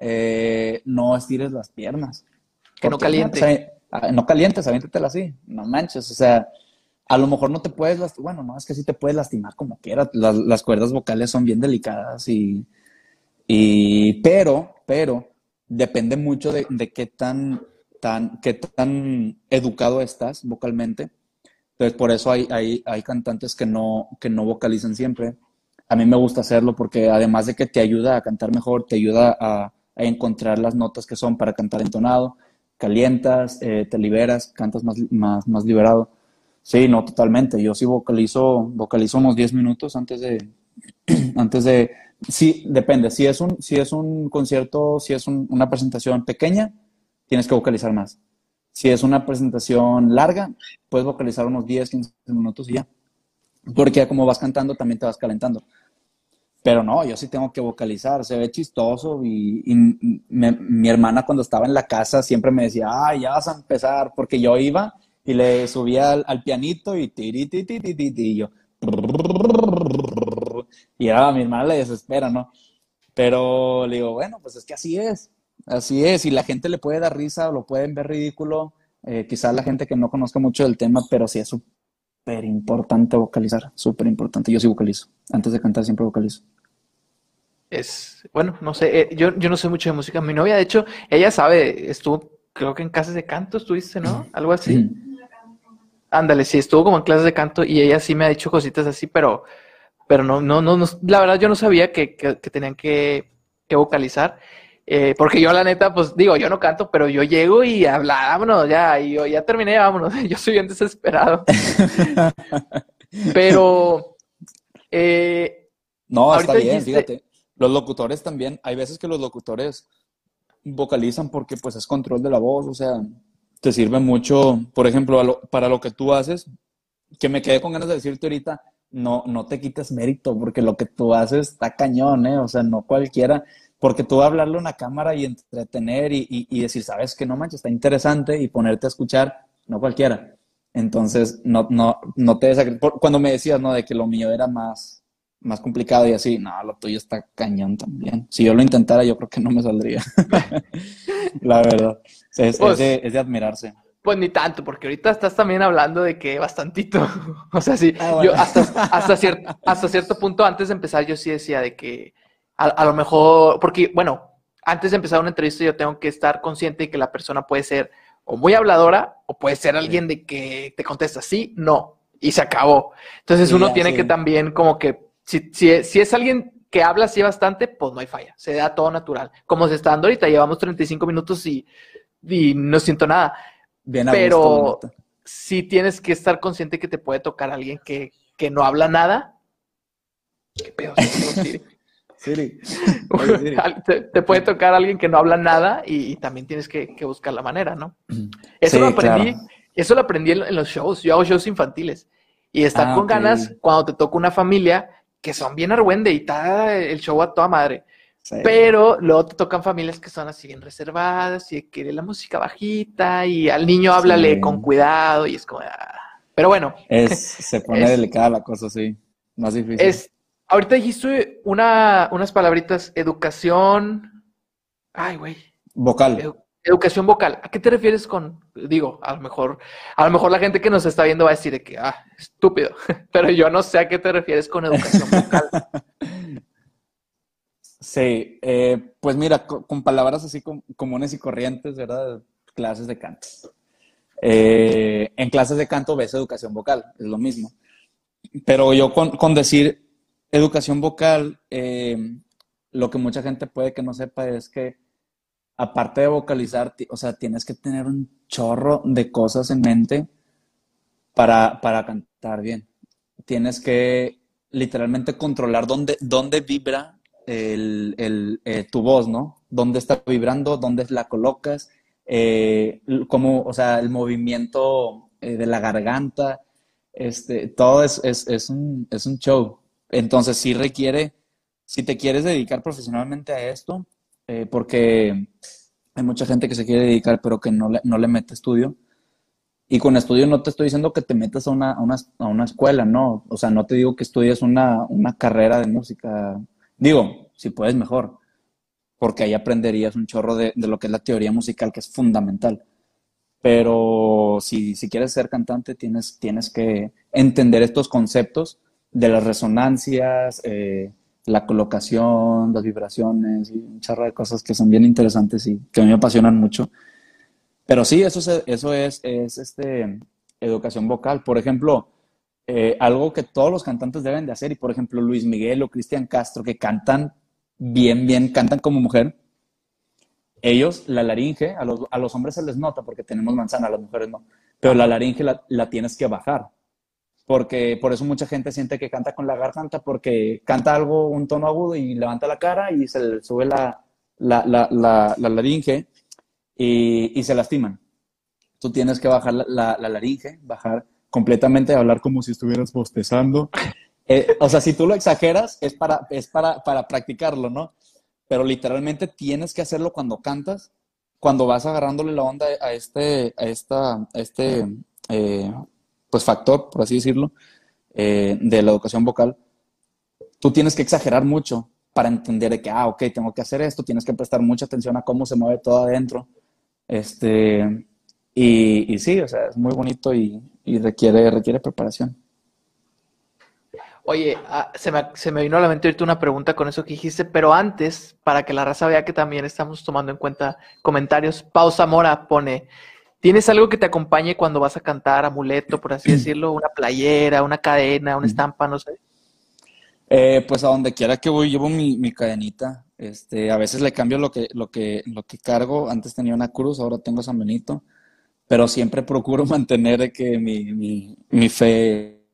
eh, no estires las piernas. Que no caliente. Ah, no calientes, aviéntatela así, no manches, o sea, a lo mejor no te puedes lastimar, bueno, no, es que sí te puedes lastimar como quieras, las, cuerdas vocales son bien delicadas y, y, pero, pero, depende mucho de, qué tan tan, qué tan educado estás vocalmente. Entonces, por eso hay, hay, hay cantantes que no, que no vocalizan siempre. A mí me gusta hacerlo porque además de que te ayuda a cantar mejor, te ayuda a, a encontrar las notas que son para cantar entonado, calientas, eh, te liberas, cantas más, más, más liberado. Sí, no, totalmente. Yo sí vocalizo, vocalizo unos 10 minutos antes de, antes de, sí, depende. Si es un, si es un concierto, si es una presentación pequeña, tienes que vocalizar más. Si es una presentación larga, puedes vocalizar unos 10, 15 minutos y ya. Porque como vas cantando, también te vas calentando. Pero no, yo sí tengo que vocalizar, se ve chistoso y, mi hermana cuando estaba en la casa siempre me decía, ay, ya vas a empezar, porque yo iba y le subía al, pianito y tiri, tiri, tiri, y yo, y a mi hermana le desespera, ¿no? Pero le digo, bueno, pues es que así es, así es, y la gente le puede dar risa lo pueden ver ridículo, eh, quizás la gente que no conozca mucho del tema, pero sí es súper importante vocalizar, súper importante. Yo sí vocalizo, antes de cantar siempre vocalizo. Es, bueno, no sé, eh, yo, yo no sé mucho de música. Mi novia, de hecho, ella sabe, estuvo, creo que en clases de canto estuviste, ¿no? Algo así. Ándale, sí, estuvo como en clases de canto y ella sí me ha dicho cositas así, pero pero no, no, no, la verdad yo no sabía que, que, tenían que, que vocalizar. Eh, porque yo, la neta, pues digo, yo no canto, pero yo llego y habla, vámonos, ya, y yo ya terminé, vámonos. Yo soy bien desesperado. pero. Eh, no, está bien, fíjate. Los locutores también, hay veces que los locutores vocalizan porque, pues, es control de la voz, o sea, te sirve mucho, por ejemplo, para lo que tú haces, que me quedé con ganas de decirte ahorita, no, no te quites mérito, porque lo que tú haces está cañón, ¿eh? O sea, no cualquiera, porque tú hablarle a una cámara y entretener y, decir, sabes que no manches, está interesante y ponerte a escuchar, no cualquiera. Entonces, no, no, no te Cuando me decías, ¿no? De que lo mío era más, más complicado y así, no, lo tuyo está cañón también. Si yo lo intentara, yo creo que no me saldría. La verdad. Es, pues es de admirarse. Pues ni tanto, porque ahorita estás también hablando de que bastantito. o sea, sí, ah, yo hasta, hasta, cierto, hasta cierto punto, antes de empezar, yo sí decía de que a, lo mejor, porque, bueno, antes de empezar una entrevista yo tengo que estar consciente de que la persona puede ser o muy habladora o puede ser alguien de que te contesta sí, no, y se acabó. Entonces uno tiene que también como que, si, si, si es alguien que habla así bastante, pues no hay falla, se da todo natural. Como se está dando ahorita, llevamos 35 minutos y, y no siento nada pero si tienes que estar consciente que te puede tocar alguien que, que no habla nada. ¿Qué pedo? Siri. te, puede tocar alguien que no habla nada y, también tienes que, buscar la manera, ¿no? Eso lo aprendí, eso lo aprendí en, los shows. Yo hago shows infantiles y estar ah, con ganas cuando te toca una familia que son bien argüende y está el show a toda madre. Pero luego te tocan familias que son así bien reservadas y que la música bajita y al niño háblale con cuidado y es como... Ah. Pero bueno. Es, se pone delicada la cosa, sí. Más difícil. Es, ahorita dijiste una, unas palabritas, educación... Ay, güey. Vocal. Educación vocal. ¿A qué te refieres con, digo, a lo mejor, a lo mejor la gente que nos está viendo va a decir de que, ah, estúpido, pero yo no sé a qué te refieres con educación vocal. Sí, eh, pues mira, con, palabras así comunes y corrientes, ¿verdad? Clases de canto. Eh, en clases de canto ves educación vocal, es lo mismo. Pero yo con, decir educación vocal, eh, lo que mucha gente puede que no sepa es que aparte de vocalizar, o sea, tienes que tener un chorro de cosas en mente para, para cantar bien. Tienes que literalmente controlar dónde, dónde vibra el, eh, tu voz, ¿no? ¿Dónde está vibrando? ¿Dónde la colocas? Eh, cómo, o sea, el movimiento eh, de la garganta, este, todo es, es, es, un, es un show. Entonces sí requiere, si te quieres dedicar profesionalmente a esto, eh, porque hay mucha gente que se quiere dedicar pero que no le, no le mete estudio. Y con estudio no te estoy diciendo que te metas a una, a una, a una escuela, no. O sea, no te digo que estudies una, una carrera de música Digo, si puedes mejor, porque ahí aprenderías un chorro de, lo que es la teoría musical, que es fundamental. Pero si, quieres ser cantante, tienes, tienes que entender estos conceptos de las resonancias, eh, la colocación, las vibraciones y un chorro de cosas que son bien interesantes y que a mí me apasionan mucho. Pero sí, eso es, eso es, es este, educación vocal. Por ejemplo, eh, algo que todos los cantantes deben de hacer, y por ejemplo Luis Miguel o Cristian Castro, que cantan bien, bien, cantan como mujer, ellos, la laringe, a los, a los hombres se les nota porque tenemos manzana, a las mujeres no, pero la laringe la, la, tienes que bajar, porque por eso mucha gente siente que canta con la garganta, porque canta algo, un tono agudo y levanta la cara y se le sube la, la, la, la, la laringe y, y, se lastiman. Tú tienes que bajar la, la laringe, bajar completamente, hablar como si estuvieras bostezando. Eh, o sea, si tú lo exageras, es, para, es para, para practicarlo, ¿no? Pero literalmente tienes que hacerlo cuando cantas, cuando vas agarrándole la onda a este, a esta, este eh, pues factor, por así decirlo, eh, de la educación vocal, tú tienes que exagerar mucho para entender de que, ah, ok, tengo que hacer esto, tienes que prestar mucha atención a cómo se mueve todo adentro. Este, y, y sí, o sea, es muy bonito y, requiere, requiere preparación. Oye, ah, se, me, se, me, vino a la mente ahorita una pregunta con eso que dijiste, pero antes, para que la raza vea que también estamos tomando en cuenta comentarios, Pausa Mora pone, ¿tienes algo que te acompañe cuando vas a cantar, amuleto, por así decirlo? ¿Una playera, una cadena, una estampa, no sé? Eh, pues a donde quiera que voy llevo mi, mi, cadenita. Este, a veces le cambio lo que, lo, que, lo que cargo. Antes tenía una cruz, ahora tengo San Benito. Pero siempre procuro mantener que mi, mi, mi fe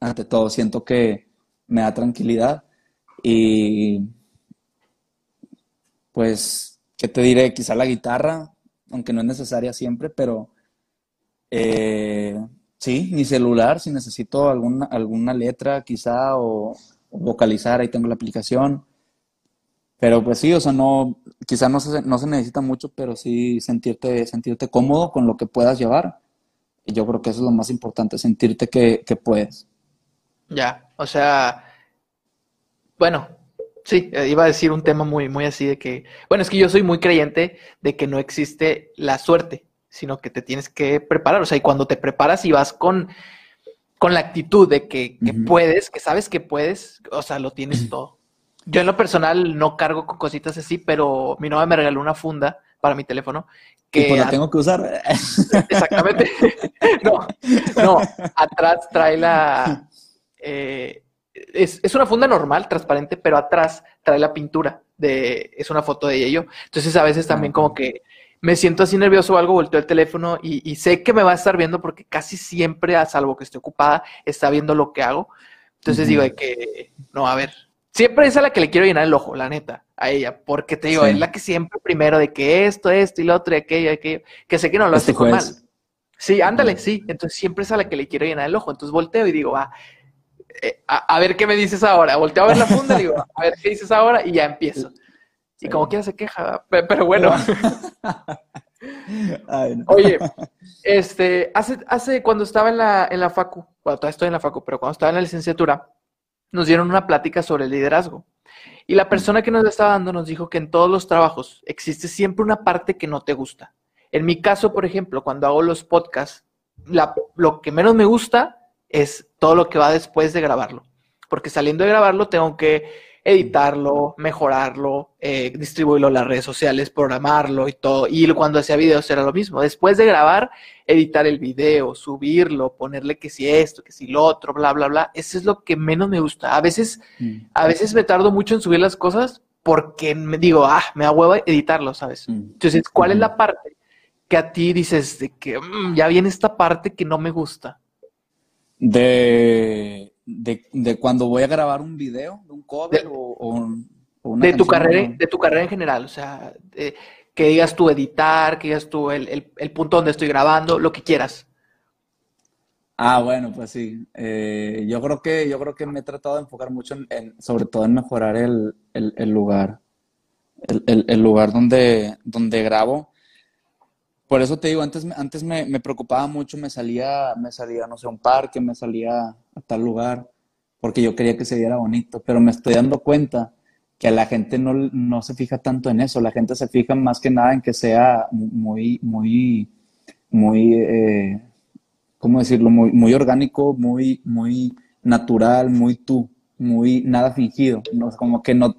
ante todo. Siento que me da tranquilidad y pues, ¿qué te diré? Quizá la guitarra, aunque no es necesaria siempre, pero eh, sí, mi celular, si necesito alguna, alguna letra quizá o, vocalizar, ahí tengo la aplicación. Pero pues sí, o sea, no, quizá no se, no se necesita mucho, pero sí sentirte, sentirte cómodo con lo que puedas llevar. Y yo creo que eso es lo más importante, sentirte que, que puedes. Ya, o sea, bueno, sí, eh, iba a decir un tema muy, muy así de que, bueno, es que yo soy muy creyente de que no existe la suerte, sino que te tienes que preparar, o sea, y cuando te preparas y vas con, con la actitud de que, que puedes, que sabes que puedes, o sea, lo tienes todo. Yo en lo personal no cargo con cositas así, pero mi novia me regaló una funda para mi teléfono. Que ¿Y pues la tengo que usar? Exactamente. no, no, atrás trae la, eh, es, es, una funda normal, transparente, pero atrás trae la pintura de, es una foto de ello. Entonces a veces también como que me siento así nervioso o algo, volteo el teléfono y, y, sé que me va a estar viendo porque casi siempre, a salvo que esté ocupada, está viendo lo que hago. Entonces uh -huh. digo de que, no, a ver, siempre es a la que le quiero llenar el ojo, la neta, a ella, porque te digo, sí. es la que siempre primero de que esto, esto y lo otro y aquello, aquello, que sé que no lo este hace mal. Sí, ándale, sí. Entonces siempre es a la que le quiero llenar el ojo. Entonces volteo y digo, va, eh, a, a, ver qué me dices ahora. Volteo a ver la funda y digo, a ver qué dices ahora y ya empiezo. Y como quiera se queja, pero bueno. Ay, no. Oye, este, hace, hace cuando estaba en la, en la facu, bueno, todavía estoy en la facu, pero cuando estaba en la licenciatura, nos dieron una plática sobre el liderazgo. Y la persona que nos estaba dando nos dijo que en todos los trabajos existe siempre una parte que no te gusta. En mi caso, por ejemplo, cuando hago los podcasts, la, lo que menos me gusta es todo lo que va después de grabarlo. Porque saliendo de grabarlo tengo que editarlo, mejorarlo, eh, distribuirlo en las redes sociales, programarlo y todo. Y cuando hacía videos era lo mismo. Después de grabar, editar el video, subirlo, ponerle que si esto, que si lo otro, bla, bla, bla. Eso es lo que menos me gusta. A veces, mm. a veces me tardo mucho en subir las cosas porque me digo, ah, me da huevo editarlo, ¿sabes? Mm. Entonces, ¿cuál mm. es la parte que a ti dices de que ya viene esta parte que no me gusta? De, de, de, cuando voy a grabar un video, un cover de, o, una de tu carrera, de tu carrera en general, o sea, de, que digas tú editar, que digas tú el, el, el, punto donde estoy grabando, lo que quieras. Ah, bueno, pues sí. Eh, yo creo que yo creo que me he tratado de enfocar mucho en, en sobre todo en mejorar el, el lugar, el, lugar donde, donde grabo por eso te digo, antes, antes me, me, preocupaba mucho, me salía, me salía, no sé, a un parque, me salía a tal lugar, porque yo quería que se viera bonito, pero me estoy dando cuenta que a la gente no, no se fija tanto en eso, la gente se fija más que nada en que sea muy, muy, muy, eh, ¿cómo decirlo? Muy, muy orgánico, muy, muy natural, muy tú, muy nada fingido, como que no,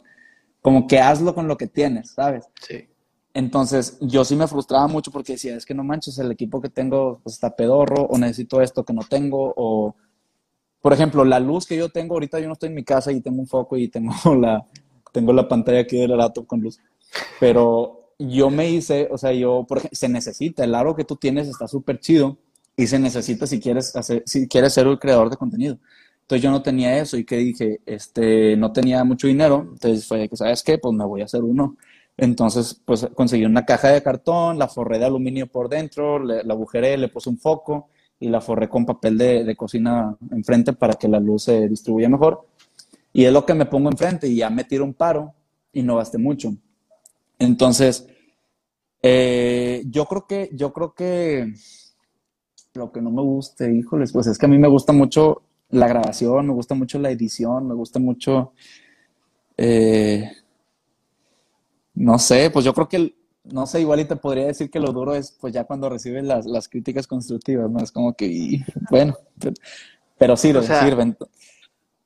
como que hazlo con lo que tienes, ¿sabes? Sí. Entonces, yo sí me frustraba mucho porque decía, es que no manches, el equipo que tengo pues, está pedorro, o necesito esto que no tengo, o, por ejemplo, la luz que yo tengo, ahorita yo no estoy en mi casa y tengo un foco y tengo la, tengo la pantalla aquí del laptop con luz, pero yo me hice, o sea, yo, por ejemplo, se necesita, el aro que tú tienes está súper chido y se necesita si quieres, hacer, si quieres ser el creador de contenido. Entonces yo no tenía eso y que dije, este, no tenía mucho dinero, entonces fue que, ¿sabes qué? Pues me voy a hacer uno. Entonces, pues conseguí una caja de cartón, la forré de aluminio por dentro, la agujeré, le puse un foco y la forré con papel de, de, cocina enfrente para que la luz se distribuya mejor. Y es lo que me pongo enfrente y ya me tiro un paro y no gasté mucho. Entonces, eh, yo creo que, yo creo que lo que no me guste, híjoles, pues es que a mí me gusta mucho la grabación, me gusta mucho la edición, me gusta mucho, eh, no sé, pues yo creo que, no sé, igual y te podría decir que lo duro es pues ya cuando recibes las, críticas constructivas, ¿no? Es como que, bueno, pero, sí, lo sirven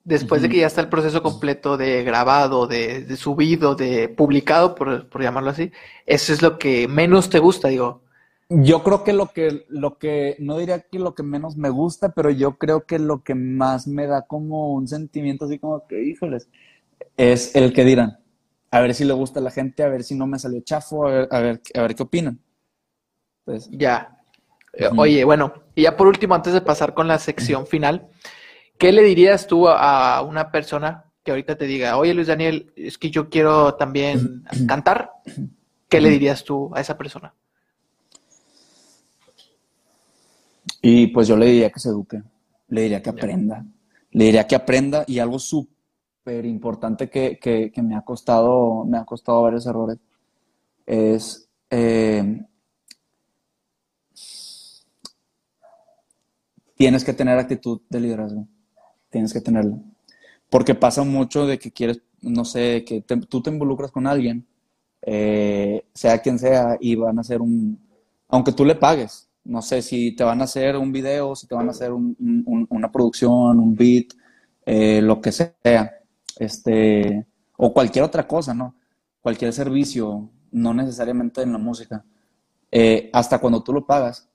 después de que ya está el proceso completo de grabado, de, subido, de publicado, por, llamarlo así, eso es lo que menos te gusta, digo. Yo creo que lo que, lo que, no diría que lo que menos me gusta, pero yo creo que lo que más me da como un sentimiento así como que, híjoles, es el que dirán. A ver si le gusta a la gente, a ver si no me salió chafo, a ver, a ver, a ver qué opinan. Pues, ya. Oye, bueno, y ya por último, antes de pasar con la sección final, ¿Qué le dirías tú a una persona que ahorita te diga, oye Luis Daniel, es que yo quiero también cantar? ¿Qué le dirías tú a esa persona? Y pues yo le diría que se eduque, le diría que aprenda, le diría que aprenda y algo súper importante que, me ha costado, me ha costado varios errores es eh, tienes que tener actitud de liderazgo tienes que tenerlo. Porque pasa mucho de que quieres, no sé, que tú te involucras con alguien, eh, sea quien sea, y van a hacer un, aunque tú le pagues, no sé, si te van a hacer un video, si te van a hacer una producción, un beat, eh, lo que sea, este, o cualquier otra cosa, ¿no? Cualquier servicio, no necesariamente en la música. Eh, hasta cuando tú lo pagas,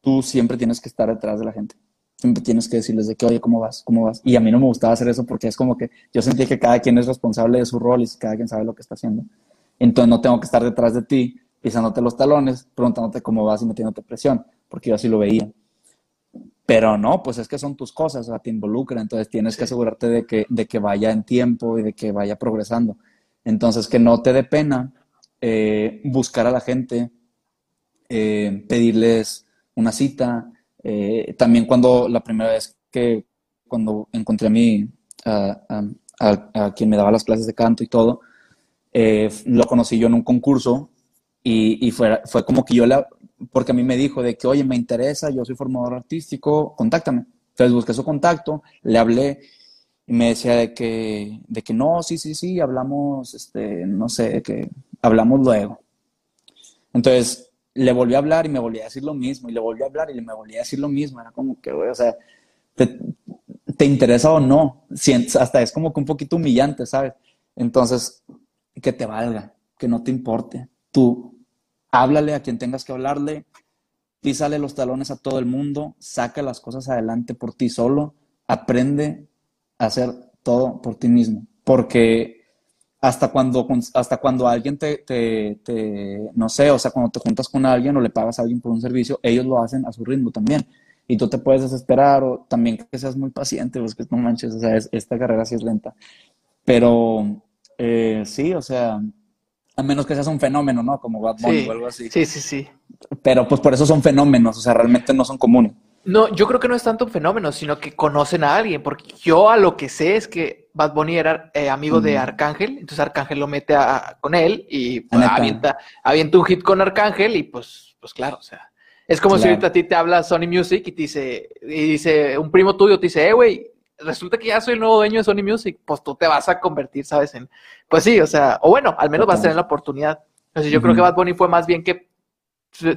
tú siempre tienes que estar detrás de la gente siempre tienes que decirles de que, oye, ¿cómo vas? ¿Cómo vas? Y a mí no me gustaba hacer eso porque es como que yo sentí que cada quien es responsable de su rol y cada quien sabe lo que está haciendo. Entonces no tengo que estar detrás de ti, pisándote los talones, preguntándote cómo vas y metiéndote presión, porque yo así lo veía. Pero no, pues es que son tus cosas, o sea, te involucra, entonces tienes que asegurarte de que, de que vaya en tiempo y de que vaya progresando. Entonces, que no te dé pena eh, buscar a la gente, eh, pedirles una cita, eh, también cuando la primera vez que cuando encontré a mí, a, quien me daba las clases de canto y todo, lo conocí yo en un concurso y, fue, fue como que yo la, porque a mí me dijo de que, oye, me interesa, yo soy formador artístico, contáctame. Entonces busqué su contacto, le hablé y me decía de que, de que no, sí, sí, sí, hablamos, este, no sé, que hablamos luego. Entonces, le volví a hablar y me volví a decir lo mismo, y le volví a hablar y me volví a decir lo mismo. Era como que, güey, o sea, te, interesa o no. hasta es como que un poquito humillante, ¿sabes? Entonces, que te valga, que no te importe. Tú háblale a quien tengas que hablarle, písale los talones a todo el mundo, saca las cosas adelante por ti solo, aprende a hacer todo por ti mismo. Porque hasta cuando, hasta cuando alguien te, te, no sé, o sea, cuando te juntas con alguien o le pagas a alguien por un servicio, ellos lo hacen a su ritmo también. Y tú te puedes desesperar o también que seas muy paciente, pues que no manches, o sea, esta carrera sí es lenta. Pero eh, sí, o sea, a menos que seas un fenómeno, ¿no? Como Bad Bunny o algo así. Sí, sí, sí. Pero pues por eso son fenómenos, o sea, realmente no son comunes. No, yo creo que no es tanto un fenómeno, sino que conocen a alguien, porque yo a lo que sé es que Bad Bunny era eh, amigo de Arcángel, entonces Arcángel lo mete a, con él y pues, avienta, avienta, un hit con Arcángel y pues, pues claro, o sea, es como si ahorita a ti te habla Sony Music y te dice, y dice, un primo tuyo te dice, eh, güey, resulta que ya soy el nuevo dueño de Sony Music, pues tú te vas a convertir, ¿sabes? En, pues sí, o sea, o bueno, al menos vas a tener la oportunidad. Entonces yo creo que Bad Bunny fue más bien que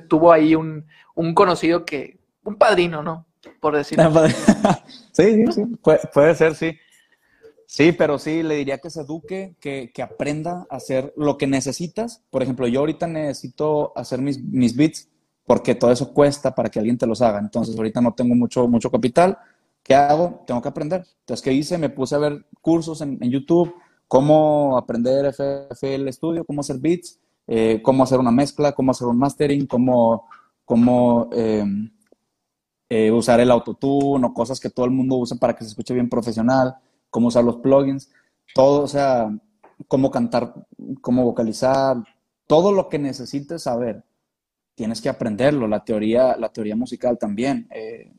tuvo ahí un, un conocido que un padrino, ¿no? Por decirlo. sí, sí, sí, puede, ser, sí. Sí, pero sí, le diría que se eduque, que, que, aprenda a hacer lo que necesitas. Por ejemplo, yo ahorita necesito hacer mis, mis beats porque todo eso cuesta para que alguien te los haga. Entonces, ahorita no tengo mucho, mucho capital. ¿Qué hago? Tengo que aprender. Entonces, ¿qué hice? Me puse a ver cursos en, YouTube, cómo aprender FFL Studio, cómo hacer beats, eh, cómo hacer una mezcla, cómo hacer un mastering, cómo, cómo eh, eh, usar el autotune o cosas que todo el mundo usa para que se escuche bien profesional cómo usar los plugins, todo, o sea, cómo cantar, cómo vocalizar, todo lo que necesites saber, tienes que aprenderlo, la teoría, la teoría musical también, eh,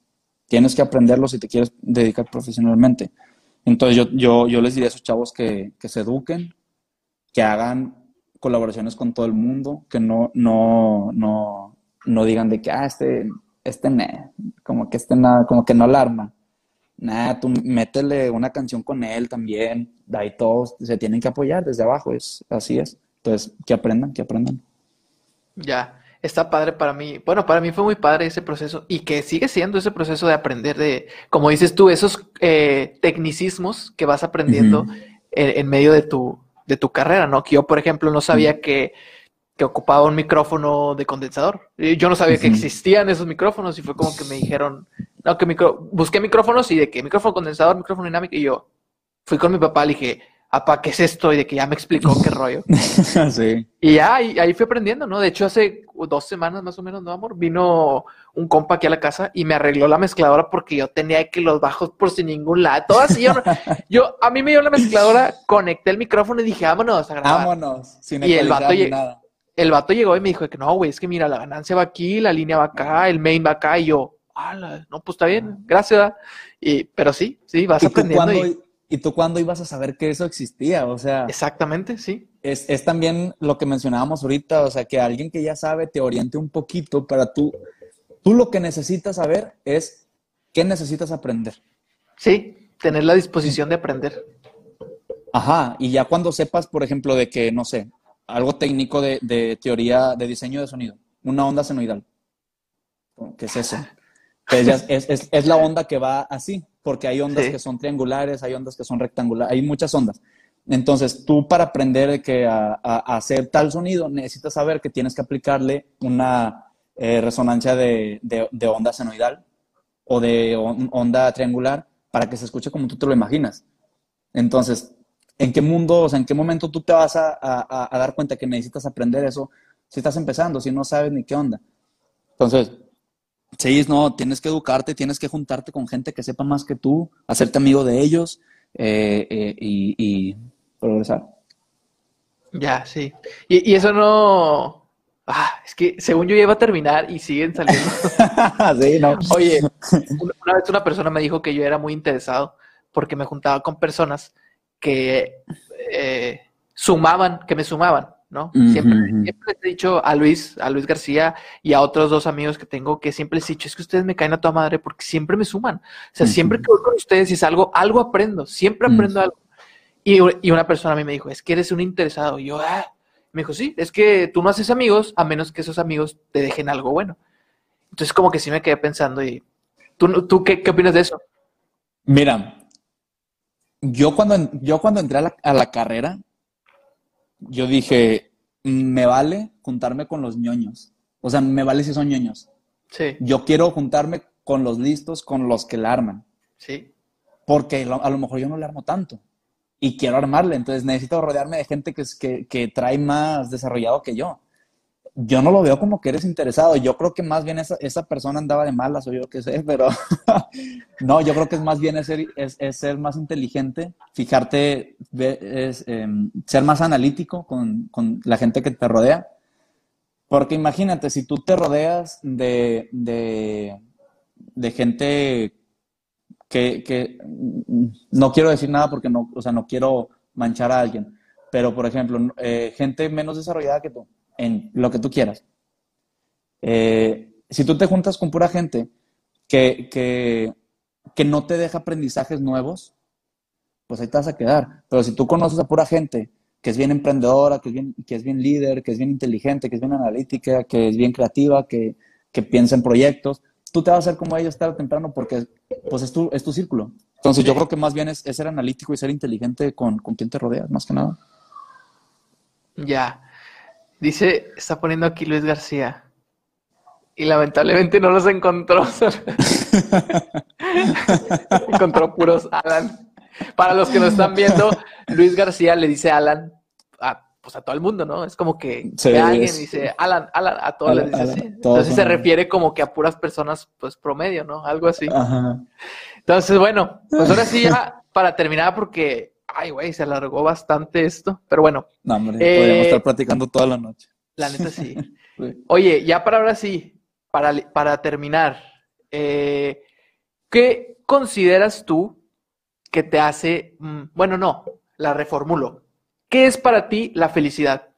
tienes que aprenderlo si te quieres dedicar profesionalmente. Entonces yo, yo, yo les diría a esos chavos que, que se eduquen, que hagan colaboraciones con todo el mundo, que no, no, no, no digan de que, ah, este, este, como que este nada, como que no alarma nada, tú métele una canción con él también, de ahí todos se tienen que apoyar desde abajo, es, así es. Entonces, que aprendan, que aprendan. Ya, está padre para mí. Bueno, para mí fue muy padre ese proceso y que sigue siendo ese proceso de aprender de, como dices tú, esos eh, tecnicismos que vas aprendiendo en, medio de tu, de tu carrera, ¿no? Que yo, por ejemplo, no sabía que que ocupaba un micrófono de condensador. Yo no sabía que existían esos micrófonos y fue como que me dijeron, no, que micro... busqué micrófonos y de que micrófono condensador, micrófono dinámico y yo fui con mi papá, le dije, apa, ¿qué es esto? Y de que ya me explicó qué rollo. sí. Y ya ahí, ahí, fui aprendiendo, ¿no? De hecho, hace dos semanas más o menos, ¿no, amor? Vino un compa aquí a la casa y me arregló la mezcladora porque yo tenía que los bajos por sin ningún lado. Todo así, yo, yo, a mí me dio la mezcladora, conecté el micrófono y dije, vámonos a grabar. Vámonos, sin y el vato nada el vato llegó y me dijo que no, güey, es que mira, la ganancia va aquí, la línea va acá, el main va acá, y yo, ah, no, pues está bien, gracias. Y, pero sí, sí, vas aprendiendo. y... ¿Y tú cuándo ibas a saber que eso existía? O sea. Exactamente, sí. Es, es, también lo que mencionábamos ahorita, o sea, que alguien que ya sabe te oriente un poquito para tú. Tú lo que necesitas saber es qué necesitas aprender. Sí, tener la disposición de aprender. Ajá, y ya cuando sepas, por ejemplo, de que, no sé, algo técnico de, teoría de diseño de sonido, una onda senoidal. ¿Qué es eso? es, la onda que va así, porque hay ondas que son triangulares, hay ondas que son rectangulares, hay muchas ondas. Entonces, tú para aprender que a, hacer tal sonido, necesitas saber que tienes que aplicarle una eh, resonancia de, onda senoidal o de onda triangular para que se escuche como tú te lo imaginas. Entonces, ¿En qué mundo, o sea, en qué momento tú te vas a, dar cuenta que necesitas aprender eso si estás empezando, si no sabes ni qué onda? Entonces, sí, no, tienes que educarte, tienes que juntarte con gente que sepa más que tú, hacerte amigo de ellos eh, eh, y, progresar. Ya, sí. Y, eso no. Ah, es que según yo ya iba a terminar y siguen saliendo. sí, no. Oye, una vez una persona me dijo que yo era muy interesado porque me juntaba con personas que eh, sumaban, que me sumaban, ¿no? siempre, les he dicho a Luis, a Luis García y a otros dos amigos que tengo que siempre les he dicho, es que ustedes me caen a toda madre porque siempre me suman. O sea, siempre que voy con ustedes y salgo, algo aprendo, siempre aprendo algo. Y, y, una persona a mí me dijo, es que eres un interesado. Y yo, ah, me dijo, sí, es que tú no haces amigos a menos que esos amigos te dejen algo bueno. Entonces como que sí me quedé pensando y, ¿tú, tú qué, qué opinas de eso? Mira, yo cuando, yo cuando entré a la, carrera, yo dije, me vale juntarme con los ñoños. O sea, me vale si son ñoños. Sí. Yo quiero juntarme con los listos, con los que la arman. Sí. Porque a lo mejor yo no le armo tanto. Y quiero armarle. Entonces necesito rodearme de gente que, que, que trae más desarrollado que yo yo no lo veo como que eres interesado. Yo creo que más bien esa, esa persona andaba de malas o yo qué sé, pero no, yo creo que es más bien ser, es, ser más inteligente, fijarte, es, em, ser más analítico con, con, la gente que te rodea. Porque imagínate, si tú te rodeas de, de, de gente que, que, no quiero decir nada porque no, o sea, no quiero manchar a alguien, pero por ejemplo, eh, gente menos desarrollada que tú en lo que tú quieras. Eh, si tú te juntas con pura gente que, que, que, no te deja aprendizajes nuevos, pues ahí te vas a quedar. Pero si tú conoces a pura gente que es bien emprendedora, que es bien, que es bien líder, que es bien inteligente, que es bien analítica, que es bien creativa, que, que piensa en proyectos, tú te vas a hacer como ellos tarde o temprano porque pues es tu, es tu círculo. Entonces yo creo que más bien es, ser analítico y ser inteligente con, con quien te rodeas, más que nada. Ya. Dice, está poniendo aquí Luis García. Y lamentablemente no los encontró. encontró puros Alan. Para los que no están viendo, Luis García le dice Alan a, pues a todo el mundo, ¿no? Es como que, alguien dice Alan, Alan, a todos les dice así. Entonces se refiere como que a puras personas, pues promedio, ¿no? Algo así. Entonces, bueno, pues ahora sí ya para terminar, porque, ay, güey, se alargó bastante esto, pero bueno. No, hombre, podríamos estar platicando toda la noche. La neta sí. Oye, ya para ahora sí, para, para terminar, eh, ¿qué consideras tú que te hace, mm, bueno, no, la reformulo. ¿Qué es para ti la felicidad?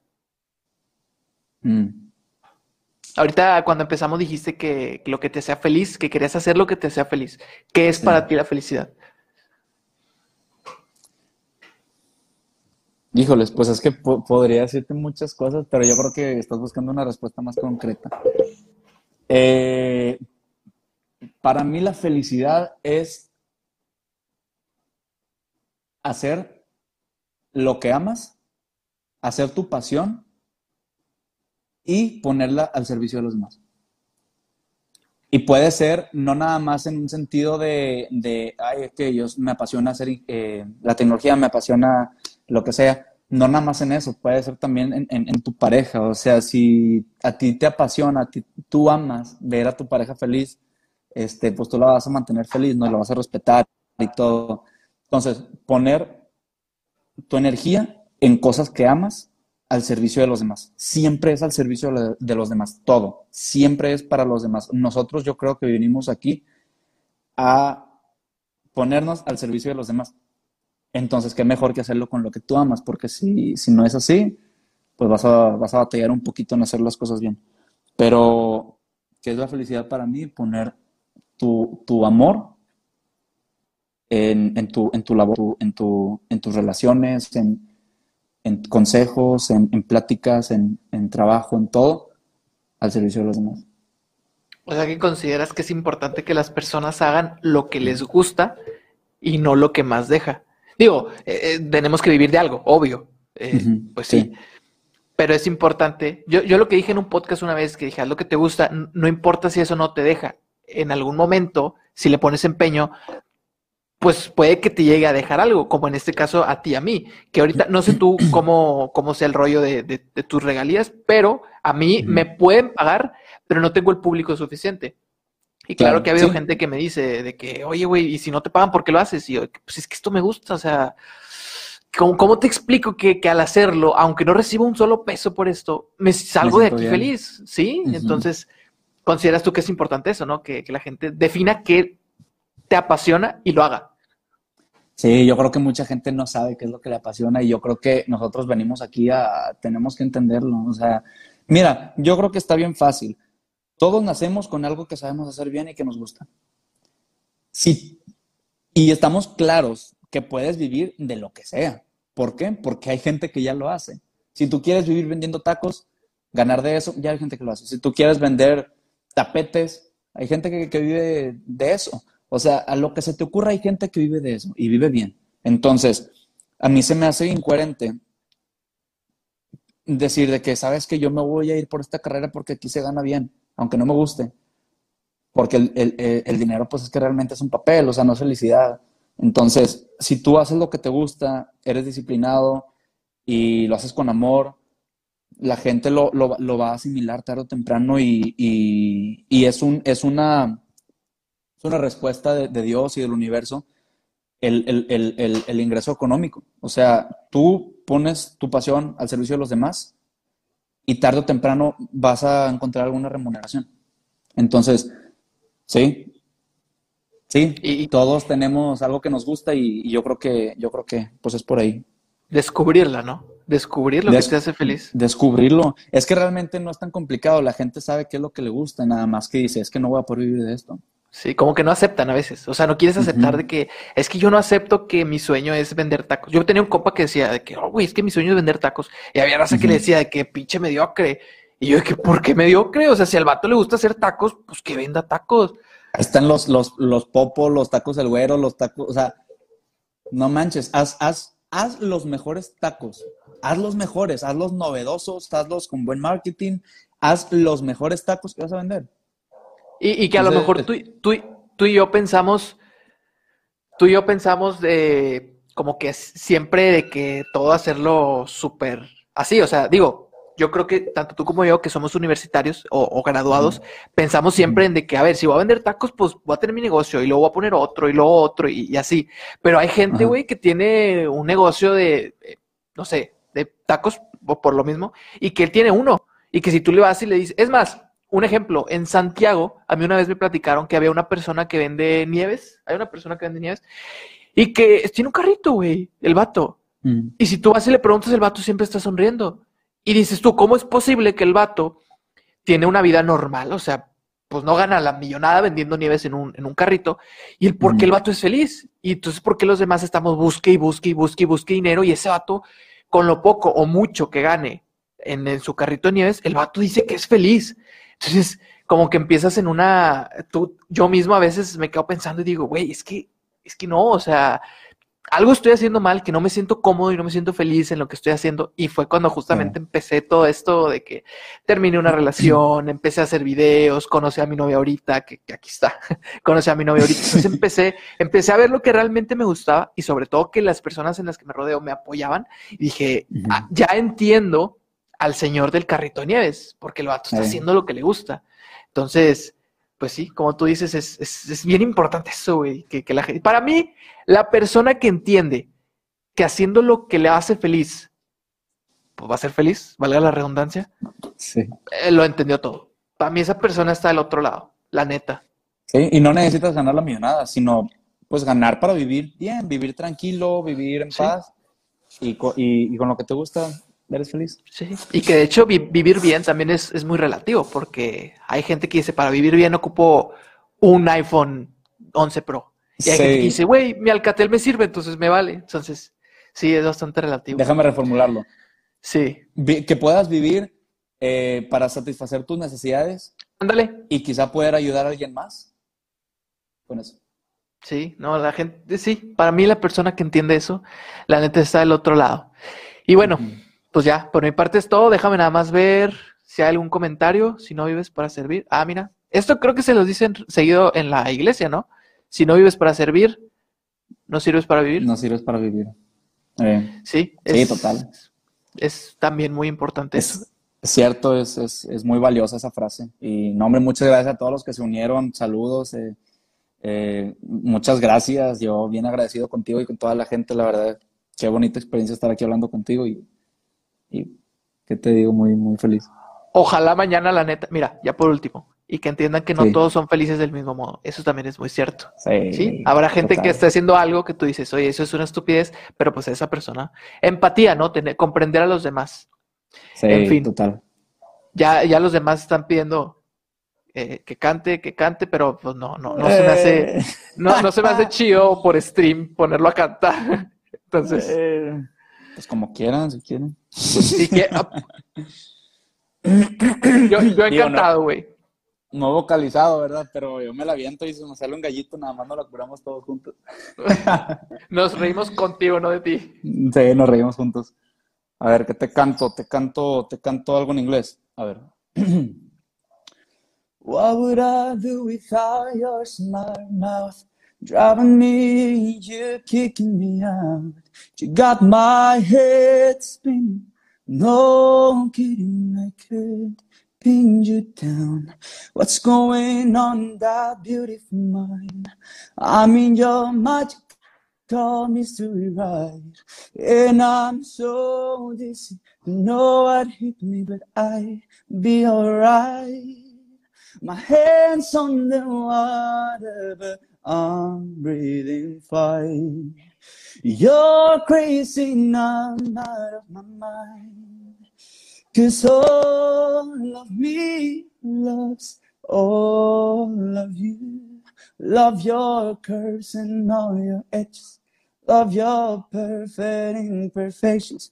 Mm. Ahorita cuando empezamos dijiste que, lo que te sea feliz, que querías hacer lo que te sea feliz. ¿Qué es para ti la felicidad? Híjoles, pues es que podría decirte muchas cosas, pero yo creo que estás buscando una respuesta más concreta. Eh, para mí la felicidad es hacer lo que amas, hacer tu pasión y ponerla al servicio de los demás. Y puede ser no nada más en un sentido de, ay, es que ellos me apasiona hacer eh, la tecnología, me apasiona lo que sea. No nada más en eso, puede ser también en, tu pareja. O sea, si a ti te apasiona, a ti, tú amas ver a tu pareja feliz, este, pues tú la vas a mantener feliz, no la vas a respetar y todo. Entonces, poner tu energía en cosas que amas al servicio de los demás. Siempre es al servicio de los demás, todo. Siempre es para los demás. Nosotros yo creo que vinimos aquí a ponernos al servicio de los demás. Entonces, qué mejor que hacerlo con lo que tú amas, porque si, si no es así, pues vas a, vas a batallar un poquito en hacer las cosas bien. Pero, ¿qué es la felicidad para mí? Poner tu, tu amor en, tu, en tu labor, en, tu, en tus relaciones, en, en consejos, en, en pláticas, en, en, trabajo, en todo, al servicio de los demás. O sea que consideras que es importante que las personas hagan lo que les gusta y no lo que más deja. Digo, eh, eh, tenemos que vivir de algo, obvio. Eh, pues sí. Pero es importante. Yo, yo lo que dije en un podcast una vez, que dije, haz lo que te gusta, no importa si eso no te deja. En algún momento, si le pones empeño, pues puede que te llegue a dejar algo, como en este caso a ti, a mí, que ahorita no sé tú cómo, cómo sea el rollo de, de, tus regalías, pero a mí me pueden pagar, pero no tengo el público suficiente. Y claro, que ha habido gente que me dice de que, oye, güey, y si no te pagan, ¿por qué lo haces? Y yo, pues es que esto me gusta, o sea, ¿cómo, cómo te explico que, que, al hacerlo, aunque no recibo un solo peso por esto, me salgo de aquí feliz? ¿Sí? Entonces, ¿consideras tú que es importante eso, no? Que, que la gente defina qué te apasiona y lo haga. Sí, yo creo que mucha gente no sabe qué es lo que le apasiona y yo creo que nosotros venimos aquí a, tenemos que entenderlo. O sea, mira, yo creo que está bien fácil. Todos nacemos con algo que sabemos hacer bien y que nos gusta. Sí, y estamos claros que puedes vivir de lo que sea. ¿Por qué? Porque hay gente que ya lo hace. Si tú quieres vivir vendiendo tacos, ganar de eso, ya hay gente que lo hace. Si tú quieres vender tapetes, hay gente que, que vive de eso. O sea, a lo que se te ocurra hay gente que vive de eso y vive bien. Entonces, a mí se me hace incoherente decir de que, sabes que yo me voy a ir por esta carrera porque aquí se gana bien, aunque no me guste. Porque el, dinero, pues es que realmente es un papel, o sea, no es felicidad. Entonces, si tú haces lo que te gusta, eres disciplinado y lo haces con amor, la gente lo, va a asimilar tarde o temprano y, es una respuesta de, Dios y del universo el, ingreso económico. O sea, tú pones tu pasión al servicio de los demás y tarde o temprano vas a encontrar alguna remuneración. Entonces, sí, sí, y, todos tenemos algo que nos gusta y, yo creo que, yo creo que, pues es por ahí. Descubrirla, ¿no? Descubrir lo que te hace feliz. Descubrirlo. Es que realmente no es tan complicado. La gente sabe qué es lo que le gusta, nada más que dice, es que no voy a poder vivir de esto. Sí, como que no aceptan a veces. O sea, no quieres aceptar de que es que yo no acepto que mi sueño es vender tacos. Yo tenía un compa que decía de que, oh, güey, es que mi sueño es vender tacos. Y había raza que le decía de que pinche mediocre. Y yo de que, ¿por qué mediocre? O sea, si al vato le gusta hacer tacos, pues que venda tacos. están los, los, los popos, los tacos del güero, los tacos, o sea, no manches, haz, haz, haz los mejores tacos, haz los mejores, haz los novedosos, hazlos con buen marketing, haz los mejores tacos que vas a vender. Y, que a lo mejor tú, tú, tú y yo pensamos, tú y yo pensamos de como que siempre de que todo hacerlo súper así, o sea, digo, yo creo que tanto tú como yo, que somos universitarios o, graduados, pensamos siempre en de que, a ver, si voy a vender tacos, pues voy a tener mi negocio y luego voy a poner otro y luego otro y, así. Pero hay gente, güey, que tiene un negocio de, no sé, de tacos por lo mismo y que él tiene uno y que si tú le vas y le dices, es más, un ejemplo, en Santiago, a mí una vez me platicaron que había una persona que vende nieves, hay una persona que vende nieves y que tiene un carrito, güey, el vato. Y si tú vas y le preguntas, el vato siempre está sonriendo. Y dices tú, ¿cómo es posible que el vato tiene una vida normal? O sea, pues no gana la millonada vendiendo nieves en un, en un carrito. ¿Y el por qué el vato es feliz? Y entonces, ¿por qué los demás estamos busque y busque y busque y busque dinero? Y ese vato, con lo poco o mucho que gane en, su carrito de nieves, el vato dice que es feliz. Entonces, como que empiezas en una. Tú, yo mismo a veces me quedo pensando y digo, güey, es que, es que no, o sea, algo estoy haciendo mal, que no me siento cómodo y no me siento feliz en lo que estoy haciendo. Y fue cuando justamente empecé todo esto de que terminé una relación, empecé a hacer videos, conocí a mi novia ahorita, que, aquí está, conocí a mi novia ahorita. Entonces empecé, empecé a ver lo que realmente me gustaba y sobre todo que las personas en las que me rodeo me apoyaban. Y dije, ah, ya entiendo al señor del carrito de nieves, porque el vato está haciendo lo que le gusta. Entonces, pues sí, como tú dices, es, es, bien importante eso, güey, que, la gente... Para mí, la persona que entiende que haciendo lo que le hace feliz, pues va a ser feliz, valga la redundancia, sí. Eh, lo entendió todo. Para mí esa persona está del otro lado, la neta. Sí, y no necesitas ganar la millonada, sino pues ganar para vivir bien, vivir tranquilo, vivir en paz y, y, con lo que te gusta, eres feliz. Sí, y que de hecho vivir bien también es, es, muy relativo, porque hay gente que dice, para vivir bien ocupo un iPhone 11 Pro. Y hay gente que dice, güey, mi Alcatel me sirve, entonces me vale. Entonces, sí, es bastante relativo. Déjame reformularlo. Sí. que puedas vivir eh, para satisfacer tus necesidades. Ándale. Y quizá poder ayudar a alguien más con eso. Sí, no, la gente, sí, para mí la persona que entiende eso, la neta está del otro lado. Y bueno, pues ya, por mi parte es todo. Déjame nada más ver si hay algún comentario. Si no vives para servir. Ah, mira. Esto creo que se los dicen seguido en la iglesia, ¿no? Si no vives para servir, no sirves para vivir. No sirves para vivir. Eh, sí. sí, total. Es también muy importante es, eso. Es cierto, es, es, es, muy valiosa esa frase. Y no, hombre, muchas gracias a todos los que se unieron. Saludos. Eh, eh, muchas gracias. Yo bien agradecido contigo y con toda la gente. La verdad, qué bonita experiencia estar aquí hablando contigo y y que te digo, muy, muy feliz. Ojalá mañana, la neta, mira, ya por último, y que entiendan que no todos son felices del mismo modo. Eso también es muy cierto. Sí. Habrá gente que esté haciendo algo que tú dices, oye, eso es una estupidez, pero pues esa persona. Empatía, ¿no? Tener, comprender a los demás. Sí, en fin, total. Ya, ya los demás están pidiendo eh, que cante, que cante, pero pues no, no, no se me hace, eh. no, no se me hace chido por stream ponerlo a cantar. Entonces. Eh. Pues como quieran, si quieren. Ah, yo, yo encantado, güey. No, vocalizado, ¿verdad? Pero yo me la viento y se nos sale un gallito, nada más nos lo curamos todos juntos. nos reímos contigo, no de ti. Sí, nos reímos juntos. A ver, ¿qué te canto? Te canto, te canto algo en inglés. A ver. What would I do without your smart mouth? Driving me, you're kicking me out. You got my head spinning. No kidding, I could pin you down. What's going on that beautiful mind? I'm in your magic call mystery ride. And I'm so dizzy, know what hit me, but I be alright. My hands on the water, but I'm breathing fire. You're crazy, I'm out of my mind. Cause all of me loves all of you. Love your curves and all your edges. Love your perfect imperfections.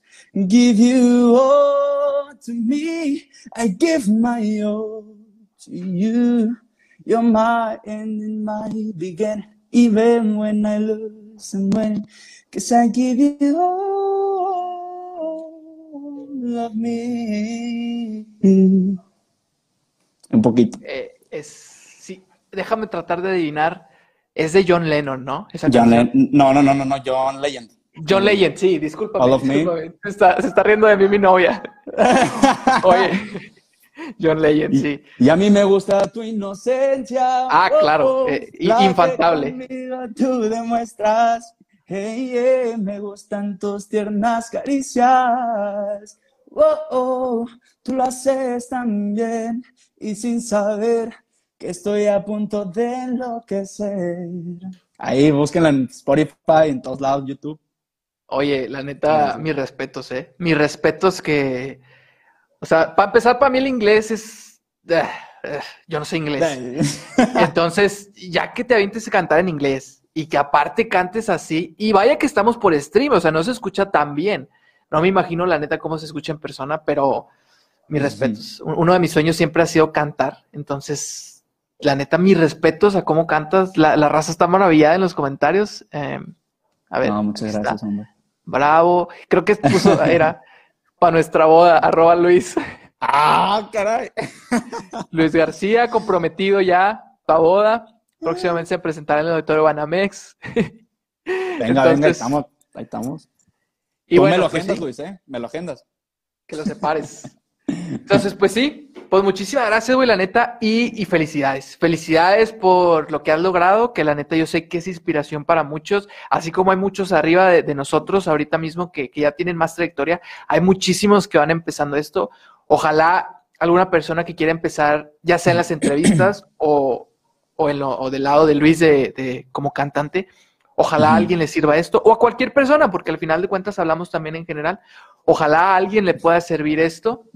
Give you all to me. I give my all to you. You're my end and my beginning, even when I lose and win. Cause I give you all of me. Un poquito. Eh, es, sí, déjame tratar de adivinar. Es de John Lennon, ¿no? Esa John Lennon. No, no, no, no, no, John Legend. John Legend, sí, discúlpame. All of Me. Se, está, se está riendo de mí mi novia. Oye, John Legend, sí. Y a mí me gusta tu inocencia. Ah, claro, oh, eh, infantable. tú demuestras, hey, me gustan tus tiernas caricias. Oh, oh, tú lo haces tan bien y sin saber que estoy a punto de enloquecer. Ahí búsquenla en Spotify, en todos lados, YouTube. Oye, la neta, mis respetos, ¿eh? Mis respetos que... O sea, para empezar, para mí el inglés es... Eh, eh, yo no sé inglés. Entonces, ya que te avientes a cantar en inglés y que aparte cantes así, y vaya que estamos por stream, o sea, no se escucha tan bien. No me imagino, la neta, cómo se escucha en persona, pero mis respetos. Uno de mis sueños siempre ha sido cantar. Entonces, la neta, mis respetos a cómo cantas. La, raza está maravillada en los comentarios. Em, a ver. No, muchas gracias, hombre. Bravo. Creo que puso, era para nuestra boda, arroba Luis. Ah, caray. Luis García, comprometido ya, para boda. Próximamente se presentará en el auditorio Banamex. Venga, venga, estamos, ahí estamos. Y Tú me lo pues agendas, Luis, ¿eh? Me lo agendas. Que lo separes. Entonces, pues sí, pues muchísimas gracias, güey, la neta, y, felicidades. Felicidades por lo que has logrado, que la neta yo sé que es inspiración para muchos, así como hay muchos arriba de, nosotros ahorita mismo que, ya tienen más trayectoria, hay muchísimos que van empezando esto. Ojalá alguna persona que quiera empezar, ya sea en las entrevistas o, o, en lo, o del lado de Luis de, como cantante, Ojalá a alguien le sirva esto, o a cualquier persona, porque al final de cuentas hablamos también en general. Ojalá a alguien le pueda servir esto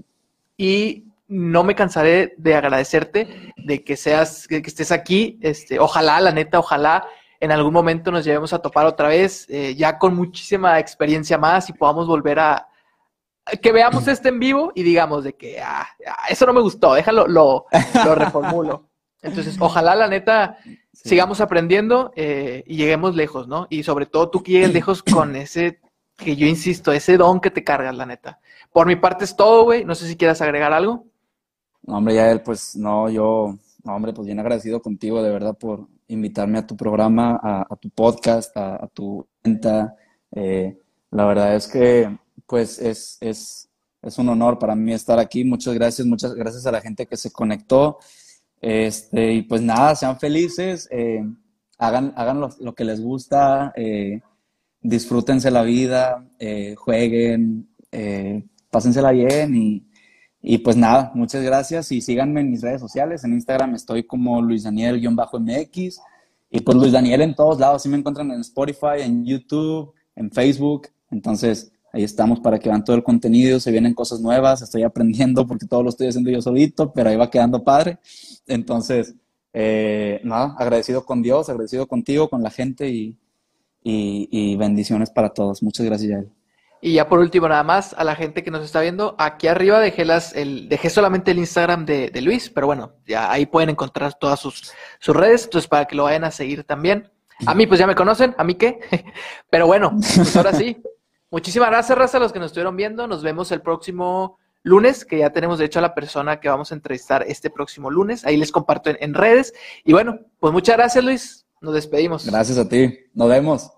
y no me cansaré de agradecerte de que seas, que estés aquí. Este, ojalá, la neta, ojalá en algún momento nos llevemos a topar otra vez, eh, ya con muchísima experiencia más y podamos volver a que veamos este en vivo y digamos de que ah, ah, eso no me gustó, déjalo, lo, lo reformulo. Entonces, ojalá la neta sigamos aprendiendo eh, y lleguemos lejos, ¿no? Y sobre todo tú que llegues lejos con ese, que yo insisto, ese don que te cargas, la neta. Por mi parte es todo, güey. No sé si quieras agregar algo. No, hombre, ya él, pues no, yo, no, hombre, pues bien agradecido contigo, de verdad, por invitarme a tu programa, a, tu podcast, a, tu venta. Eh, la verdad es que, pues, es, es, es un honor para mí estar aquí. Muchas gracias, muchas gracias a la gente que se conectó. Este, y pues nada, sean felices, eh, hagan, hagan lo, que les gusta, eh, disfrútense la vida, jueguen, pásensela bien y, y pues nada, muchas gracias y síganme en mis redes sociales. En Instagram estoy como Luis Daniel-MX y pues Luis Daniel en todos lados. si me encuentran en Spotify, en YouTube, en Facebook. Entonces ahí estamos para que vean todo el contenido. Se vienen cosas nuevas. Estoy aprendiendo porque todo lo estoy haciendo yo solito, pero ahí va quedando padre. Entonces, eh, nada, agradecido con Dios, agradecido contigo, con la gente y, y, bendiciones para todos. Muchas gracias, Yael. Y ya por último, nada más, a la gente que nos está viendo, aquí arriba dejé, las, el, dejé solamente el Instagram de, Luis, pero bueno, ya ahí pueden encontrar todas sus, sus redes, entonces para que lo vayan a seguir también. A mí, pues ya me conocen, a mí qué. Pero bueno, pues ahora sí. Muchísimas gracias, Raza, a los que nos estuvieron viendo. Nos vemos el próximo lunes, que ya tenemos de hecho a la persona que vamos a entrevistar este próximo lunes. Ahí les comparto en redes. Y bueno, pues muchas gracias, Luis. Nos despedimos. Gracias a ti. Nos vemos.